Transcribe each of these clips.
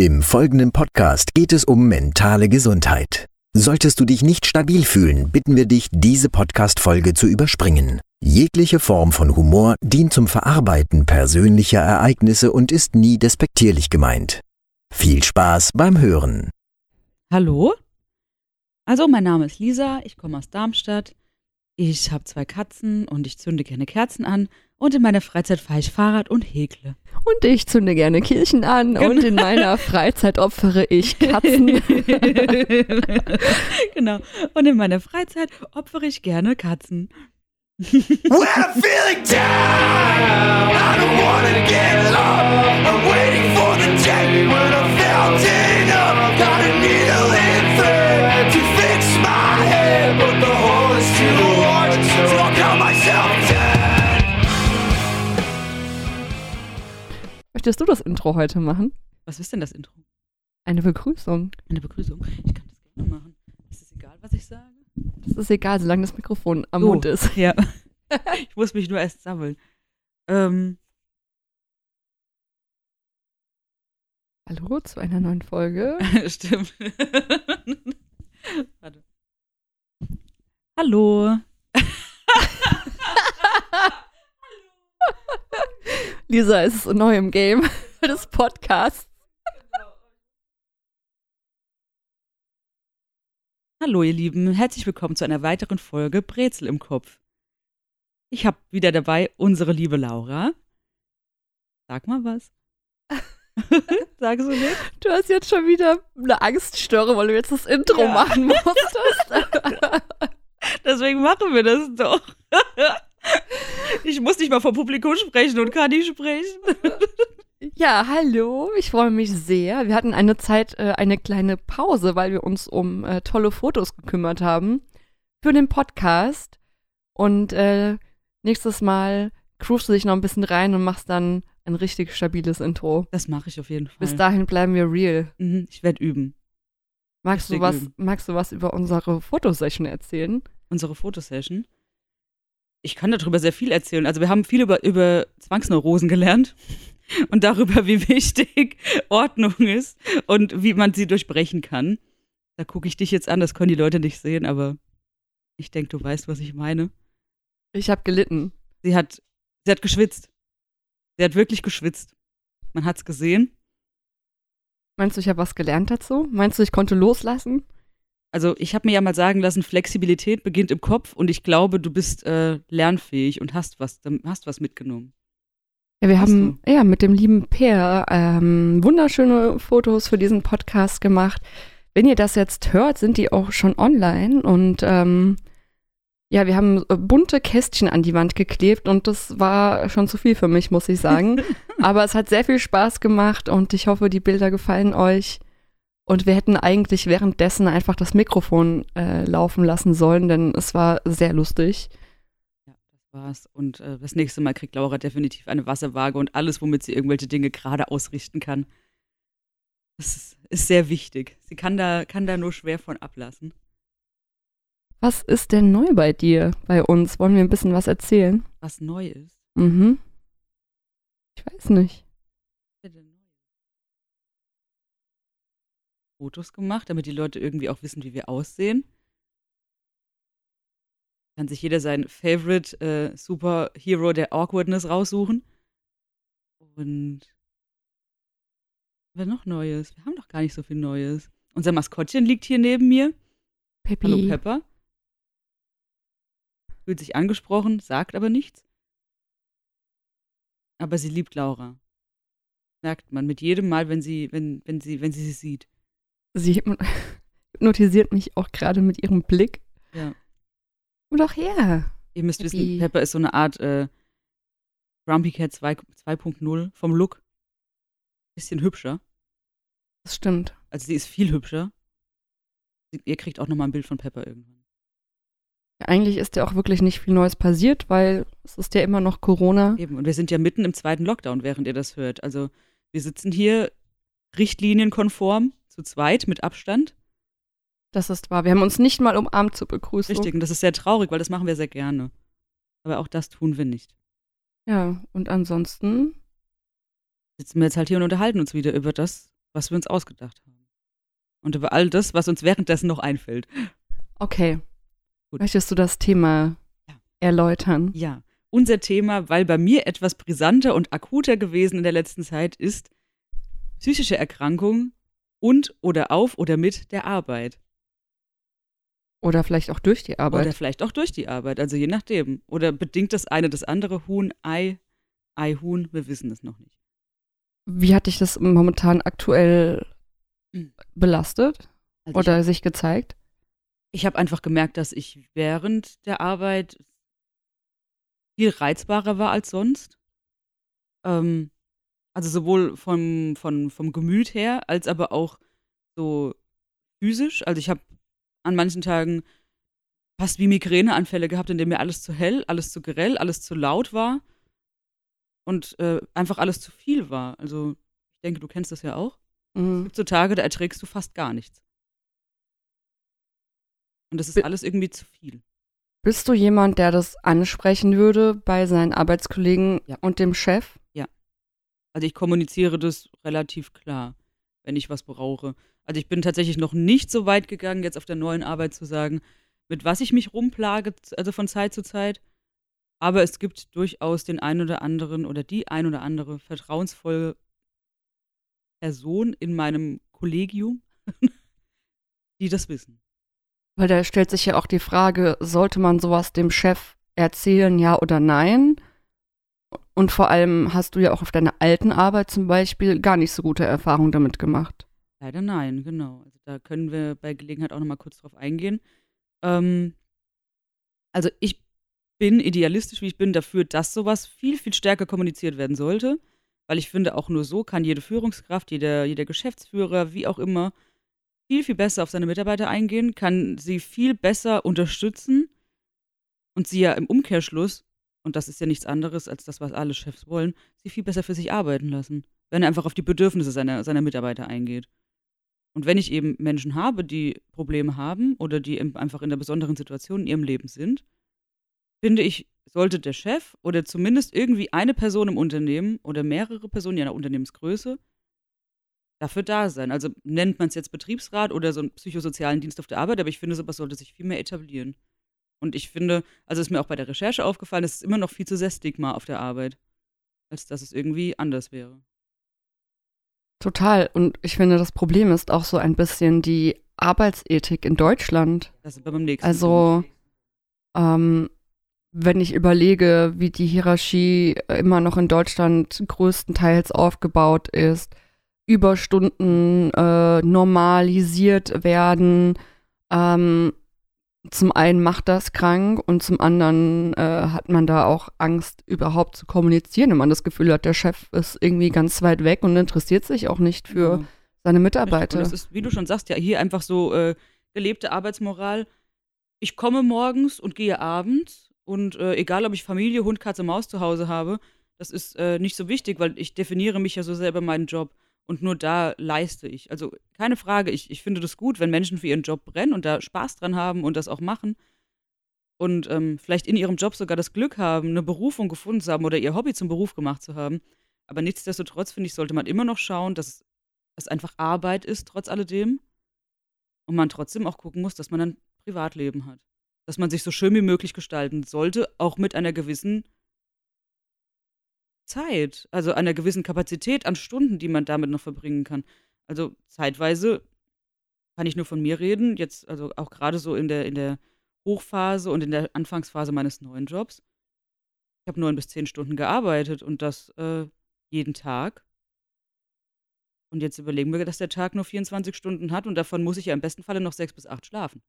Im folgenden Podcast geht es um mentale Gesundheit. Solltest du dich nicht stabil fühlen, bitten wir dich, diese Podcast-Folge zu überspringen. Jegliche Form von Humor dient zum Verarbeiten persönlicher Ereignisse und ist nie despektierlich gemeint. Viel Spaß beim Hören. Hallo? Also, mein Name ist Lisa, ich komme aus Darmstadt. Ich habe zwei Katzen und ich zünde gerne Kerzen an. Und in meiner Freizeit fahre ich Fahrrad und häkle. Und ich zünde gerne Kirchen an Genau. und in meiner Freizeit opfere ich Katzen. genau. Und in meiner Freizeit opfere ich gerne Katzen. When I'm feeling down, I don't wanna get up. Möchtest du das Intro heute machen? Was ist denn das Intro? Eine Begrüßung. Eine Begrüßung. Ich kann das gerne machen. Ist es egal, was ich sage? Das ist egal, solange das Mikrofon am So. Mund ist. Ja. ich muss mich nur erst sammeln. Ähm, Hallo zu einer neuen Folge. stimmt. Warte. Hallo. Lisa ist neu im Game des Podcasts. Hallo, ihr Lieben. Herzlich willkommen zu einer weiteren Folge Brezel im Kopf. Ich habe wieder dabei unsere liebe Laura. Sag mal was. Sag so nicht. Du hast jetzt schon wieder eine Angststörung, weil du jetzt das Intro Ja. machen musstest. Deswegen machen wir das doch. Ich muss nicht mal vor Publikum sprechen und kann nicht sprechen. ja, hallo, ich freue mich sehr. Wir hatten eine Zeit, äh, eine kleine Pause, weil wir uns um äh, tolle Fotos gekümmert haben für den Podcast. Und äh, nächstes Mal groovst du dich noch ein bisschen rein und machst dann ein richtig stabiles Intro. Das mache ich auf jeden Fall. Bis dahin bleiben wir real. Mhm, ich werde üben. Magst du, was, üben. magst du was über unsere Fotosession erzählen? Unsere Fotosession. Ich kann darüber sehr viel erzählen. Also wir haben viel über, über Zwangsneurosen gelernt und darüber, wie wichtig Ordnung ist und wie man sie durchbrechen kann. Da gucke ich dich jetzt an, das können die Leute nicht sehen, aber ich denke, du weißt, was ich meine. Ich habe gelitten. Sie hat, sie hat geschwitzt. Sie hat wirklich geschwitzt. Man hat's gesehen. Meinst du, ich habe was gelernt dazu? Meinst du, ich konnte loslassen? Also ich habe mir ja mal sagen lassen, Flexibilität beginnt im Kopf und ich glaube, du bist äh, lernfähig und hast was, hast was mitgenommen. Ja, wir Hast haben ja mit dem lieben Peer ähm, wunderschöne Fotos für diesen Podcast gemacht. Wenn ihr das jetzt hört, sind die auch schon online und ähm, ja, wir haben äh, bunte Kästchen an die Wand geklebt und das war schon zu viel für mich, muss ich sagen. Aber es hat sehr viel Spaß gemacht und ich hoffe, die Bilder gefallen euch. Und wir hätten eigentlich währenddessen einfach das Mikrofon äh, laufen lassen sollen, denn es war sehr lustig. Ja, das war's. Und äh, das nächste Mal kriegt Laura definitiv eine Wasserwaage und alles, womit sie irgendwelche Dinge gerade ausrichten kann. Das ist, ist sehr wichtig. Sie kann da, kann da nur schwer von ablassen. Was ist denn neu bei dir, bei uns? Wollen wir ein bisschen was erzählen? Was neu ist. Mhm. Ich weiß nicht. Was ist denn neu? Fotos gemacht, damit die Leute irgendwie auch wissen, wie wir aussehen. Kann sich jeder sein Favorite äh, Superhero der Awkwardness raussuchen. Und was noch Neues? Wir haben doch gar nicht so viel Neues. Unser Maskottchen liegt hier neben mir. Peppi. Hallo Pepper. Fühlt sich angesprochen, sagt aber nichts. Aber sie liebt Laura. Merkt man mit jedem Mal, wenn sie, wenn, wenn sie, wenn sie sie sieht. Sie hypnotisiert mich auch gerade mit ihrem Blick. Ja. Komm doch her. Ihr müsst Peppi. wissen, Pepper ist so eine Art äh, Grumpy Cat 2 2.0 vom Look. Bisschen hübscher. Das stimmt. Also sie ist viel hübscher. Ihr kriegt auch nochmal ein Bild von Pepper irgendwann. Ja, eigentlich ist ja auch wirklich nicht viel Neues passiert, weil es ist ja immer noch Corona. Eben. Und wir sind ja mitten im zweiten Lockdown, während ihr das hört. Also wir sitzen hier richtlinienkonform, zu zweit, mit Abstand. Das ist wahr. Wir haben uns nicht mal umarmt zur Begrüßung. Richtig. Und das ist sehr traurig, weil das machen wir sehr gerne. Aber auch das tun wir nicht. Ja, und ansonsten Sitzen wir jetzt halt hier und unterhalten uns wieder über das, was wir uns ausgedacht haben. Und über all das, was uns währenddessen noch einfällt. Okay. Gut. Möchtest du das Thema Ja. erläutern? Ja, unser Thema, weil bei mir etwas brisanter und akuter gewesen in der letzten Zeit ist psychische Erkrankung und oder auf oder mit der Arbeit. Oder vielleicht auch durch die Arbeit? Oder vielleicht auch durch die Arbeit, also je nachdem. Oder bedingt das eine das andere, Huhn, Ei, Ei, Huhn, wir wissen es noch nicht. Wie hat dich das momentan aktuell Hm. belastet Also oder sich gezeigt? ich, ich habe einfach gemerkt, dass ich während der Arbeit viel reizbarer war als sonst. Ähm, also sowohl vom, vom, vom Gemüt her, als aber auch so physisch. Also ich habe an manchen Tagen fast wie Migräneanfälle gehabt, in denen mir alles zu hell, alles zu grell, alles zu laut war und äh, einfach alles zu viel war. Also ich denke, du kennst das ja auch. Es Mhm. gibt so Tage, da erträgst du fast gar nichts. Und das ist Bi- alles irgendwie zu viel. Bist du jemand, der das ansprechen würde bei seinen Arbeitskollegen Ja. und dem Chef? Also ich kommuniziere das relativ klar, wenn ich was brauche. Also ich bin tatsächlich noch nicht so weit gegangen, jetzt auf der neuen Arbeit zu sagen, mit was ich mich rumplage, also von Zeit zu Zeit. Aber es gibt durchaus den einen oder anderen oder die ein oder andere vertrauensvolle Person in meinem Kollegium, die das wissen. Weil da stellt sich ja auch die Frage, sollte man sowas dem Chef erzählen, ja oder nein? Und vor allem hast du ja auch auf deiner alten Arbeit zum Beispiel gar nicht so gute Erfahrungen damit gemacht. Leider nein, genau. Also da können wir bei Gelegenheit auch noch mal kurz drauf eingehen. Ähm, also ich bin idealistisch, wie ich bin, dafür, dass sowas viel, viel stärker kommuniziert werden sollte. Weil ich finde, auch nur so kann jede Führungskraft, jeder, jeder Geschäftsführer, wie auch immer, viel, viel besser auf seine Mitarbeiter eingehen, kann sie viel besser unterstützen und sie ja im Umkehrschluss, und das ist ja nichts anderes als das, was alle Chefs wollen, sie viel besser für sich arbeiten lassen, wenn er einfach auf die Bedürfnisse seiner, seiner Mitarbeiter eingeht. Und wenn ich eben Menschen habe, die Probleme haben oder die einfach in einer besonderen Situation in ihrem Leben sind, finde ich, sollte der Chef oder zumindest irgendwie eine Person im Unternehmen oder mehrere Personen je nach Unternehmensgröße dafür da sein. Also nennt man es jetzt Betriebsrat oder so einen psychosozialen Dienst auf der Arbeit, aber ich finde, sowas sollte sich viel mehr etablieren. Und ich finde, also ist mir auch bei der Recherche aufgefallen, es ist immer noch viel zu sehr Stigma auf der Arbeit, als dass es irgendwie anders wäre. Total. Und ich finde, das Problem ist auch so ein bisschen die Arbeitsethik in Deutschland. Das ist beim nächsten. Also, ähm, wenn ich überlege, wie die Hierarchie immer noch in Deutschland größtenteils aufgebaut ist, Überstunden äh, normalisiert werden, ähm, zum einen macht das krank und zum anderen äh, hat man da auch Angst, überhaupt zu kommunizieren, wenn man das Gefühl hat, der Chef ist irgendwie ganz weit weg und interessiert sich auch nicht für Ja. seine Und Mitarbeiter. es ist, wie du schon sagst, ja, hier einfach so äh, gelebte Arbeitsmoral. Ich komme morgens und gehe abends und äh, egal, ob ich Familie, Hund, Katze, Maus zu Hause habe, das ist äh, nicht so wichtig, weil ich definiere mich ja so selber meinen Job und nur da leiste ich. Also keine Frage, ich, ich finde das gut, wenn Menschen für ihren Job brennen und da Spaß dran haben und das auch machen und ähm, vielleicht in ihrem Job sogar das Glück haben, eine Berufung gefunden zu haben oder ihr Hobby zum Beruf gemacht zu haben. Aber nichtsdestotrotz, finde ich, sollte man immer noch schauen, dass es einfach Arbeit ist, trotz alledem. Und man trotzdem auch gucken muss, dass man ein Privatleben hat. Dass man sich so schön wie möglich gestalten sollte, auch mit einer gewissen Zeit, also einer gewissen Kapazität an Stunden, die man damit noch verbringen kann. Also zeitweise kann ich nur von mir reden, jetzt also auch gerade so in der, in der Hochphase und in der Anfangsphase meines neuen Jobs. Ich habe neun bis zehn Stunden gearbeitet und das äh, jeden Tag. Und jetzt überlegen wir, dass der Tag nur 24 Stunden hat und davon muss ich ja im besten Falle noch sechs bis acht schlafen.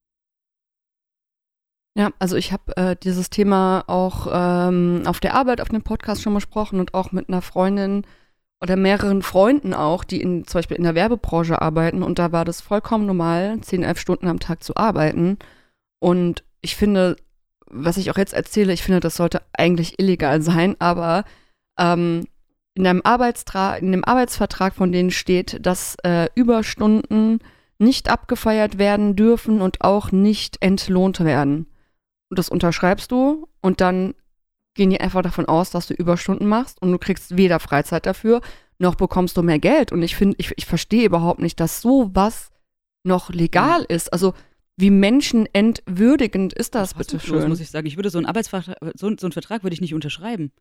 Ja, also ich habe äh, dieses Thema auch ähm, auf der Arbeit, auf dem Podcast schon besprochen und auch mit einer Freundin oder mehreren Freunden auch, die in, zum Beispiel in der Werbebranche arbeiten und da war das vollkommen normal, 10, 11 Stunden am Tag zu arbeiten. Und ich finde, was ich auch jetzt erzähle, ich finde, das sollte eigentlich illegal sein, aber ähm, in einem in dem Arbeitsvertrag von denen steht, dass äh, Überstunden nicht abgefeiert werden dürfen und auch nicht entlohnt werden. Und das unterschreibst du und dann gehen die einfach davon aus, dass du Überstunden machst und du kriegst weder Freizeit dafür, noch bekommst du mehr Geld. Und ich finde, ich, ich verstehe überhaupt nicht, dass sowas noch legal ist. Also wie menschenentwürdigend ist das, bitte Fassungslos, schön? muss ich sagen. Ich würde so einen Arbeitsvertrag, so, so einen Vertrag würde ich nicht unterschreiben.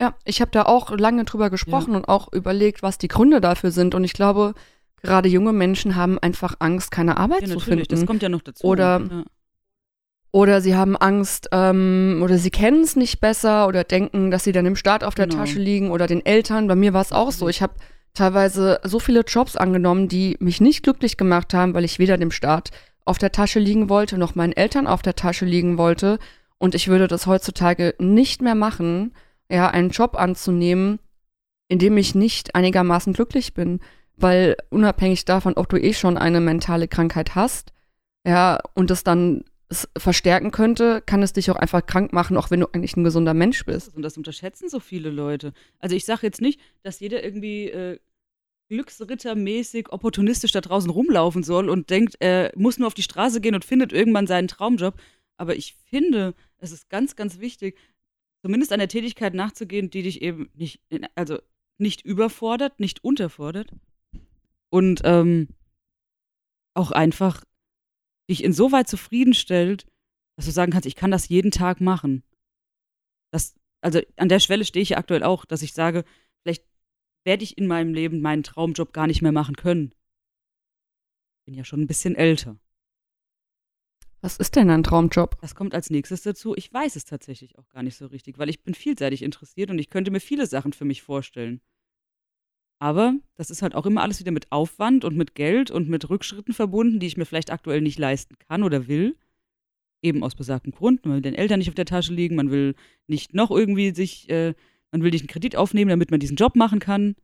Ja, ich habe da auch lange drüber gesprochen und auch überlegt, was die Gründe dafür sind. Und ich glaube, gerade junge Menschen haben einfach Angst, keine Arbeit Ja, zu finden. das kommt ja noch dazu. Oder- ja. Oder sie haben Angst, ähm, oder sie kennen es nicht besser oder denken, dass sie dann im Staat auf der Genau. Tasche liegen oder den Eltern. Bei mir war es auch so. Ich habe teilweise so viele Jobs angenommen, die mich nicht glücklich gemacht haben, weil ich weder dem Staat auf der Tasche liegen wollte, noch meinen Eltern auf der Tasche liegen wollte. Und ich würde das heutzutage nicht mehr machen, ja, einen Job anzunehmen, in dem ich nicht einigermaßen glücklich bin. Weil unabhängig davon, ob du eh schon eine mentale Krankheit hast, ja, und es dann es verstärken könnte, kann es dich auch einfach krank machen, auch wenn du eigentlich ein gesunder Mensch bist. Und das unterschätzen so viele Leute. Also ich sage jetzt nicht, dass jeder irgendwie äh, glücksrittermäßig opportunistisch da draußen rumlaufen soll und denkt, er muss nur auf die Straße gehen und findet irgendwann seinen Traumjob. Aber ich finde, es ist ganz, ganz wichtig, zumindest einer Tätigkeit nachzugehen, die dich eben nicht, also nicht überfordert, nicht unterfordert. Und ähm, auch einfach dich insoweit zufriedenstellt, dass du sagen kannst, ich kann das jeden Tag machen. Das, also an der Schwelle stehe ich ja aktuell auch, dass ich sage, vielleicht werde ich in meinem Leben meinen Traumjob gar nicht mehr machen können. Bin ja schon ein bisschen älter. Was ist denn ein Traumjob? Das kommt als nächstes dazu. Ich weiß es tatsächlich auch gar nicht so richtig, weil ich bin vielseitig interessiert und ich könnte mir viele Sachen für mich vorstellen. Aber das ist halt auch immer alles wieder mit Aufwand und mit Geld und mit Rückschritten verbunden, die ich mir vielleicht aktuell nicht leisten kann oder will. Eben aus besagtem Grund. Man will den Eltern nicht auf der Tasche liegen, man will nicht noch irgendwie sich, äh, man will nicht einen Kredit aufnehmen, damit man diesen Job machen kann.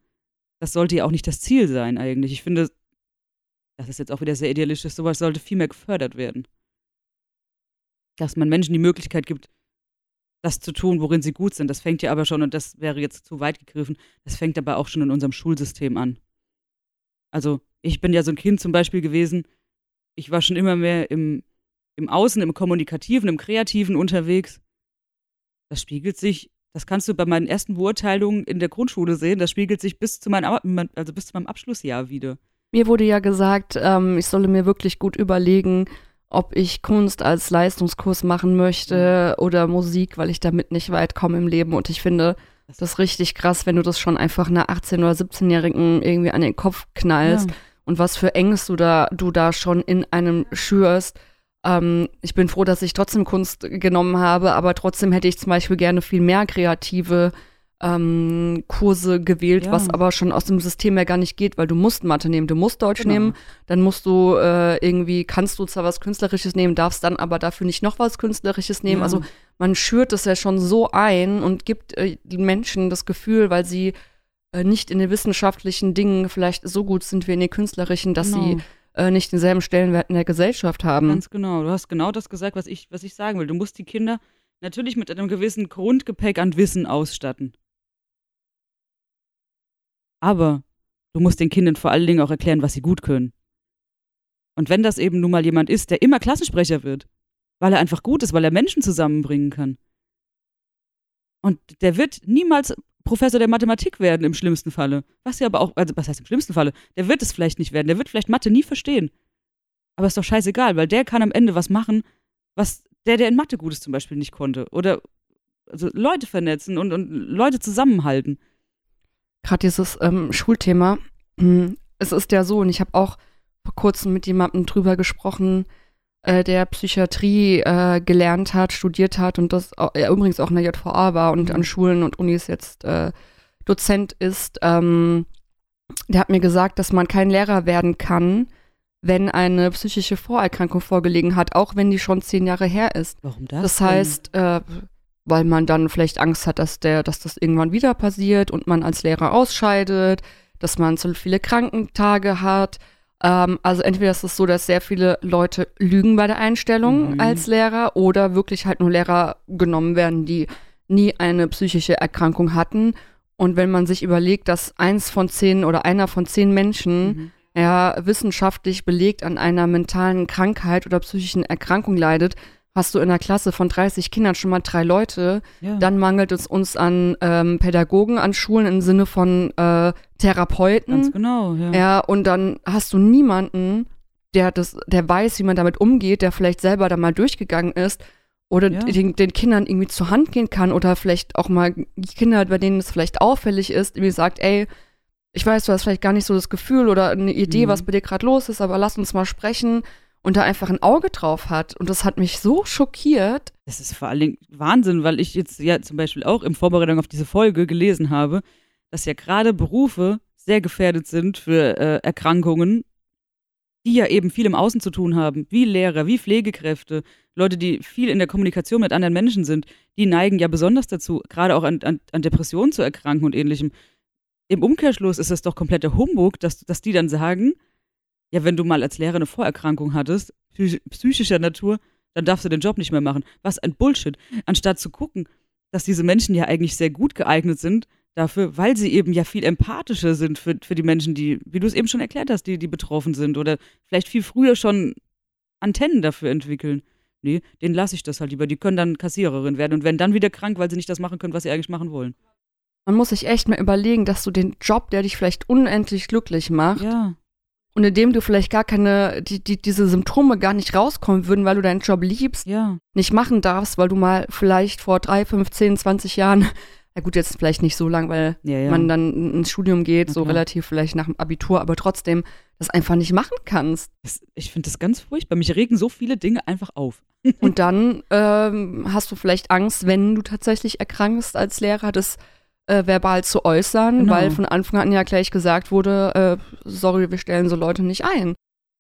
Das sollte ja auch nicht das Ziel sein eigentlich. Ich finde, das ist jetzt auch wieder sehr idealistisch, sowas sollte viel mehr gefördert werden dass man Menschen die Möglichkeit gibt, das zu tun, worin sie gut sind. Das fängt ja aber schon, und das wäre jetzt zu weit gegriffen, das fängt aber auch schon in unserem Schulsystem an. Also, ich bin ja so ein Kind zum Beispiel gewesen, ich war schon immer mehr im, im Außen, im Kommunikativen, im Kreativen unterwegs. Das spiegelt sich, das kannst du bei meinen ersten Beurteilungen in der Grundschule sehen, das spiegelt sich bis zu meinem, also bis zu meinem Abschlussjahr wieder. Mir wurde ja gesagt, ähm, ich solle mir wirklich gut überlegen, ob ich Kunst als Leistungskurs machen möchte oder Musik, weil ich damit nicht weit komme im Leben. Und ich finde das ist richtig krass, wenn du das schon einfach einer 18- oder 17-Jährigen irgendwie an den Kopf knallst Ja. und was für Ängste du da, du da schon in einem schürst. Ähm, ich bin froh, dass ich trotzdem Kunst genommen habe, aber trotzdem hätte ich zum Beispiel gerne viel mehr kreative ähm, Kurse gewählt, Ja. was aber schon aus dem System her gar nicht geht, weil du musst Mathe nehmen, du musst Deutsch Genau. nehmen, dann musst du äh, irgendwie, kannst du zwar was Künstlerisches nehmen, darfst dann aber dafür nicht noch was Künstlerisches nehmen. Ja. Also man schürt es ja schon so ein und gibt äh, den Menschen das Gefühl, weil sie äh, nicht in den wissenschaftlichen Dingen vielleicht so gut sind wie in den künstlerischen, dass Genau. sie äh, nicht denselben Stellenwert in der Gesellschaft haben. Ganz genau. Du hast genau das gesagt, was ich, was ich sagen will. Du musst die Kinder natürlich mit einem gewissen Grundgepäck an Wissen ausstatten. Aber du musst den Kindern vor allen Dingen auch erklären, was sie gut können. Und wenn das eben nun mal jemand ist, der immer Klassensprecher wird, weil er einfach gut ist, weil er Menschen zusammenbringen kann. Und der wird niemals Professor der Mathematik werden im schlimmsten Falle. Was ja aber auch, also was heißt im schlimmsten Falle? Der wird es vielleicht nicht werden. Der wird vielleicht Mathe nie verstehen. Aber ist doch scheißegal, weil der kann am Ende was machen, was der, der in Mathe gut ist, zum Beispiel nicht konnte. Oder also Leute vernetzen und, und Leute zusammenhalten. Gerade dieses ähm, Schulthema. hm, Es ist ja so, und ich habe auch vor kurzem mit jemandem drüber gesprochen, äh, der Psychiatrie äh, gelernt hat, studiert hat und das au- er übrigens auch in der JVA war und Mhm. an Schulen und Unis jetzt äh, Dozent ist. Ähm, der hat mir gesagt, dass man kein Lehrer werden kann, wenn eine psychische Vorerkrankung vorgelegen hat, auch wenn die schon zehn Jahre her ist. Warum das? Das heißt, äh, weil man dann vielleicht Angst hat, dass der, dass das irgendwann wieder passiert und man als Lehrer ausscheidet, dass man zu viele Krankentage hat. Ähm, also entweder ist es so, dass sehr viele Leute lügen bei der Einstellung Mhm. als Lehrer oder wirklich halt nur Lehrer genommen werden, die nie eine psychische Erkrankung hatten. Und wenn man sich überlegt, dass eins von zehn oder einer von zehn Menschen Mhm. ja, wissenschaftlich belegt an einer mentalen Krankheit oder psychischen Erkrankung leidet, hast du in einer Klasse von 30 Kindern schon mal drei Leute, Ja. dann mangelt es uns an ähm, Pädagogen an Schulen im Sinne von äh, Therapeuten. Ganz genau, ja. Ja, und dann hast du niemanden, der das, der weiß, wie man damit umgeht, der vielleicht selber da mal durchgegangen ist oder Ja. den, den Kindern irgendwie zur Hand gehen kann oder vielleicht auch mal die Kinder, bei denen es vielleicht auffällig ist, irgendwie sagt, ey, ich weiß, du hast vielleicht gar nicht so das Gefühl oder eine Idee, Mhm. was bei dir gerade los ist, aber lass uns mal sprechen und da einfach ein Auge drauf hat. Und das hat mich so schockiert. Das ist vor allen Dingen Wahnsinn, weil ich jetzt ja zum Beispiel auch in Vorbereitung auf diese Folge gelesen habe, dass ja gerade Berufe sehr gefährdet sind für äh, Erkrankungen, die ja eben viel im Außen zu tun haben, wie Lehrer, wie Pflegekräfte, Leute, die viel in der Kommunikation mit anderen Menschen sind, die neigen ja besonders dazu, gerade auch an, an, an Depressionen zu erkranken und ähnlichem. Im Umkehrschluss ist es doch kompletter Humbug, dass, dass die dann sagen, ja, wenn du mal als Lehrer eine Vorerkrankung hattest, psych- psychischer Natur, dann darfst du den Job nicht mehr machen. Was ein Bullshit. Anstatt zu gucken, dass diese Menschen ja eigentlich sehr gut geeignet sind dafür, weil sie eben ja viel empathischer sind für, für die Menschen, die, wie du es eben schon erklärt hast, die, die betroffen sind oder vielleicht viel früher schon Antennen dafür entwickeln. Nee, denen lasse ich das halt lieber. Die können dann Kassiererin werden und werden dann wieder krank, weil sie nicht das machen können, was sie eigentlich machen wollen. Man muss sich echt mal überlegen, dass du den Job, der dich vielleicht unendlich glücklich macht, Ja, und in dem du vielleicht gar keine, die, die, diese Symptome gar nicht rauskommen würden, weil du deinen Job liebst, ja. nicht machen darfst, weil du mal vielleicht vor drei, fünf, zehn, 20 Jahren, na gut, jetzt vielleicht nicht so lang, weil Ja, ja. man dann ins Studium geht, Na so relativ vielleicht nach dem Abitur, aber trotzdem das einfach nicht machen kannst. Das, ich finde das ganz furchtbar. Mich regen so viele Dinge einfach auf. Und dann ähm, hast du vielleicht Angst, wenn du tatsächlich erkrankst als Lehrer, das äh, verbal zu äußern, Genau. weil von Anfang an ja gleich gesagt wurde, äh, sorry, wir stellen so Leute nicht ein.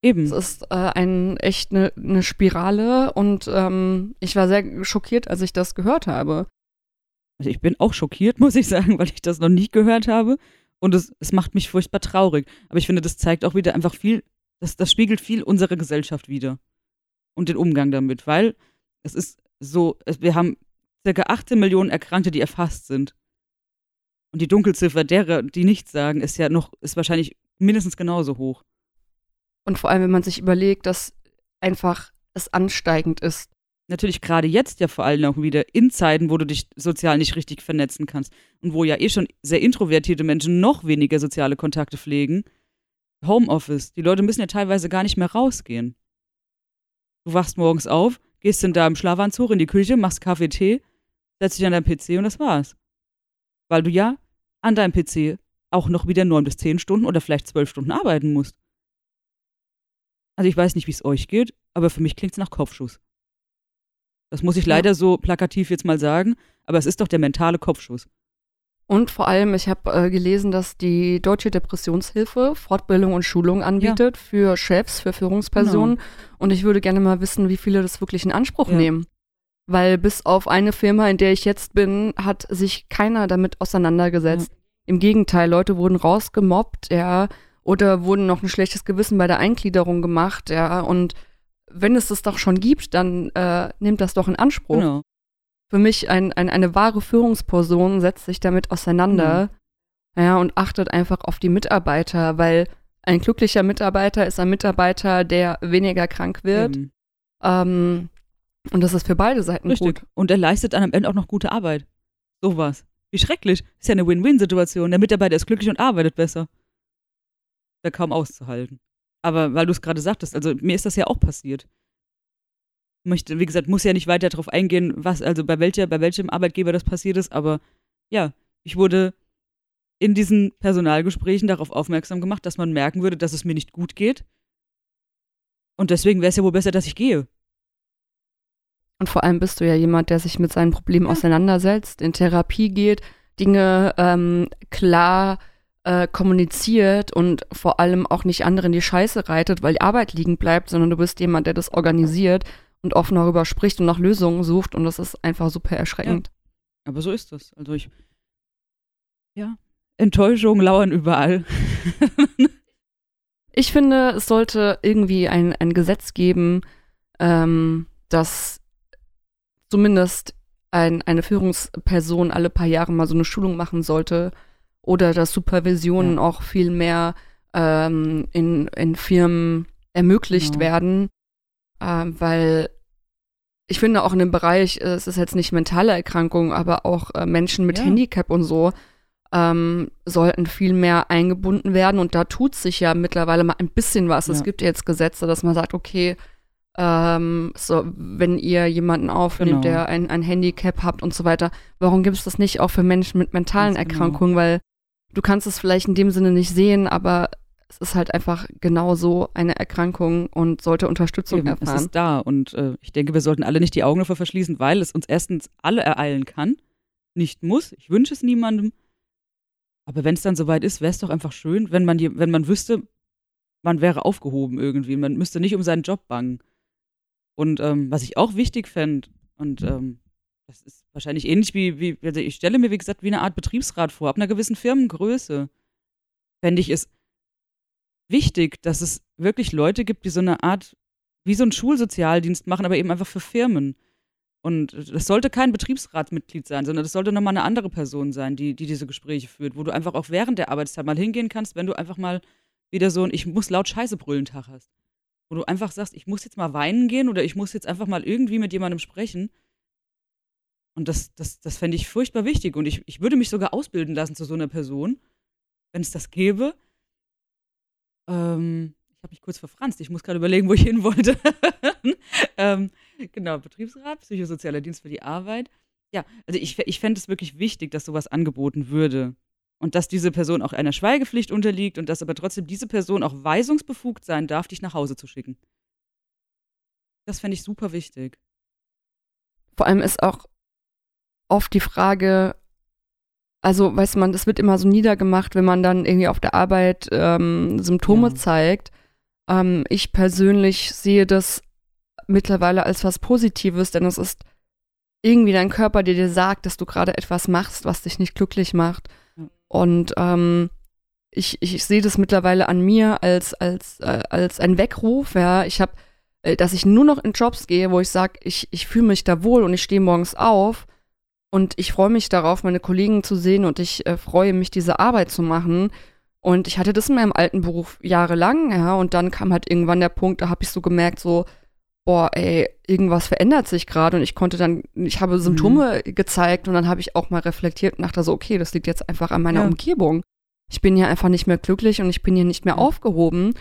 Eben. Es ist äh, ein, echt eine ne Spirale und ähm, ich war sehr schockiert, als ich das gehört habe. Also ich bin auch schockiert, muss ich sagen, weil ich das noch nie gehört habe. Und es, es macht mich furchtbar traurig. Aber ich finde, das zeigt auch wieder einfach viel, das, das spiegelt viel unsere Gesellschaft wieder. Und den Umgang damit. Weil es ist so, es, wir haben circa 18 Millionen Erkrankte, die erfasst sind. Und die Dunkelziffer derer, die nichts sagen, ist ja noch, ist wahrscheinlich mindestens genauso hoch. Und vor allem, wenn man sich überlegt, dass einfach es ansteigend ist. Natürlich gerade jetzt ja vor allem auch wieder in Zeiten, wo du dich sozial nicht richtig vernetzen kannst und wo ja eh schon sehr introvertierte Menschen noch weniger soziale Kontakte pflegen. Homeoffice, die Leute müssen ja teilweise gar nicht mehr rausgehen. Du wachst morgens auf, gehst dann da im Schlafanzug in die Küche, machst Kaffee, Tee, setzt dich an deinen PC und das war's. Weil du ja an deinem PC auch noch wieder neun bis zehn Stunden oder vielleicht zwölf Stunden arbeiten musst. Also ich weiß nicht, wie es euch geht, aber für mich klingt's nach Kopfschuss. Das muss ich Ja. leider so plakativ jetzt mal sagen, aber es ist doch der mentale Kopfschuss. Und vor allem, ich habe äh, gelesen, dass die Deutsche Depressionshilfe Fortbildung und Schulung anbietet für Chefs, für Führungspersonen. Und ich würde gerne mal wissen, wie viele das wirklich in Anspruch Ja. nehmen. Weil bis auf eine Firma, in der ich jetzt bin, hat sich keiner damit auseinandergesetzt. Im Gegenteil, Leute wurden rausgemobbt, ja, oder wurden noch ein schlechtes Gewissen bei der Eingliederung gemacht, ja. Und wenn es das doch schon gibt, dann äh, nimmt das doch in Anspruch Genau. für mich ein, ein, eine wahre Führungsperson setzt sich damit auseinander ja, und achtet einfach auf die Mitarbeiter, weil ein glücklicher Mitarbeiter ist ein Mitarbeiter, der weniger krank wird. Eben. Ähm, und das ist für beide Seiten Richtig. gut. Und er leistet dann am Ende auch noch gute Arbeit. Sowas. Wie schrecklich. Ist ja eine Win-Win-Situation. Der Mitarbeiter ist glücklich und arbeitet besser. Wäre kaum auszuhalten. Aber weil du es gerade sagtest, also mir ist das ja auch passiert. Möchte, wie gesagt, muss ja nicht weiter darauf eingehen, was, also bei welcher, bei welchem Arbeitgeber das passiert ist, aber ja, ich wurde in diesen Personalgesprächen darauf aufmerksam gemacht, dass man merken würde, dass es mir nicht gut geht. Und deswegen wäre es ja wohl besser, dass ich gehe. Und vor allem bist du ja jemand, der sich mit seinen Problemen Ja. auseinandersetzt, in Therapie geht, Dinge ähm, klar äh, kommuniziert und vor allem auch nicht anderen die Scheiße reitet, weil die Arbeit liegen bleibt, sondern du bist jemand, der das organisiert und offen darüber spricht und nach Lösungen sucht und das ist einfach super erschreckend. Aber so ist das. Also ich. Ja. Enttäuschungen lauern überall. Ich finde, es sollte irgendwie ein, ein Gesetz geben, ähm, dass zumindest ein, eine Führungsperson alle paar Jahre mal so eine Schulung machen sollte oder dass Supervisionen Ja. auch viel mehr ähm, in, in Firmen ermöglicht Genau. werden, ähm, weil ich finde auch in dem Bereich, äh, es ist jetzt nicht mentale Erkrankung, aber auch äh, Menschen mit Ja. Handicap und so ähm, sollten viel mehr eingebunden werden. Und da tut sich ja mittlerweile mal ein bisschen was. Es Ja. gibt jetzt Gesetze, dass man sagt, okay, ähm, so, wenn ihr jemanden aufnimmt, Genau. der ein, ein Handicap habt und so weiter, warum gibt es das nicht auch für Menschen mit mentalen Ganz genau. Erkrankungen? Weil du kannst es vielleicht in dem Sinne nicht sehen, aber es ist halt einfach genauso eine Erkrankung und sollte Unterstützung Eben, es erfahren. ist da und äh, ich denke, wir sollten alle nicht die Augen davor verschließen, weil es uns erstens alle ereilen kann, nicht muss. Ich wünsche es niemandem. Aber wenn es dann soweit ist, wäre es doch einfach schön, wenn man, je- wenn man wüsste, man wäre aufgehoben irgendwie. Man müsste nicht um seinen Job bangen. Und ähm, was ich auch wichtig fände, und ähm, das ist wahrscheinlich ähnlich wie, wie, also ich stelle mir, wie gesagt, wie eine Art Betriebsrat vor, ab einer gewissen Firmengröße, fände ich es wichtig, dass es wirklich Leute gibt, die so eine Art, wie so einen Schulsozialdienst machen, aber eben einfach für Firmen. Und das sollte kein Betriebsratsmitglied sein, sondern das sollte nochmal eine andere Person sein, die, die diese Gespräche führt, wo du einfach auch während der Arbeitszeit mal hingehen kannst, wenn du einfach mal wieder so ein Ich muss laut Scheiße brüllen Tag hast. Wo du einfach sagst, ich muss jetzt mal weinen gehen oder ich muss jetzt einfach mal irgendwie mit jemandem sprechen. Und das, das, das fände ich furchtbar wichtig. Und ich, ich würde mich sogar ausbilden lassen zu so einer Person, wenn es das gäbe. Ähm, ich habe mich kurz verfranst. Ich muss gerade überlegen, wo ich hin wollte. ähm, genau, Betriebsrat, psychosozialer Dienst für die Arbeit. Ja, also ich, ich fände es wirklich wichtig, dass sowas angeboten würde. Und dass diese Person auch einer Schweigepflicht unterliegt und dass aber trotzdem diese Person auch weisungsbefugt sein darf, dich nach Hause zu schicken. Das fände ich super wichtig. Vor allem ist auch oft die Frage, also weiß man, das wird immer so niedergemacht, wenn man dann irgendwie auf der Arbeit ähm, Symptome Ja. zeigt. Ähm, ich persönlich sehe das mittlerweile als was Positives, denn es ist irgendwie dein Körper, der dir sagt, dass du gerade etwas machst, was dich nicht glücklich macht. Und ähm, ich, ich sehe das mittlerweile an mir als, als, äh, als ein Weckruf, ja. Ich habe, äh, dass ich nur noch in Jobs gehe, wo ich sage, ich, ich fühle mich da wohl und ich stehe morgens auf und ich freue mich darauf, meine Kollegen zu sehen und ich äh, freue mich, diese Arbeit zu machen. Und ich hatte das in meinem alten Beruf jahrelang, ja, und dann kam halt irgendwann der Punkt, da habe ich so gemerkt, so, boah, ey, irgendwas verändert sich gerade und ich konnte dann, ich habe Symptome gezeigt und dann habe ich auch mal reflektiert und dachte so, okay, das liegt jetzt einfach an meiner Ja. Umgebung. Ich bin hier einfach nicht mehr glücklich und ich bin hier nicht mehr Ja. aufgehoben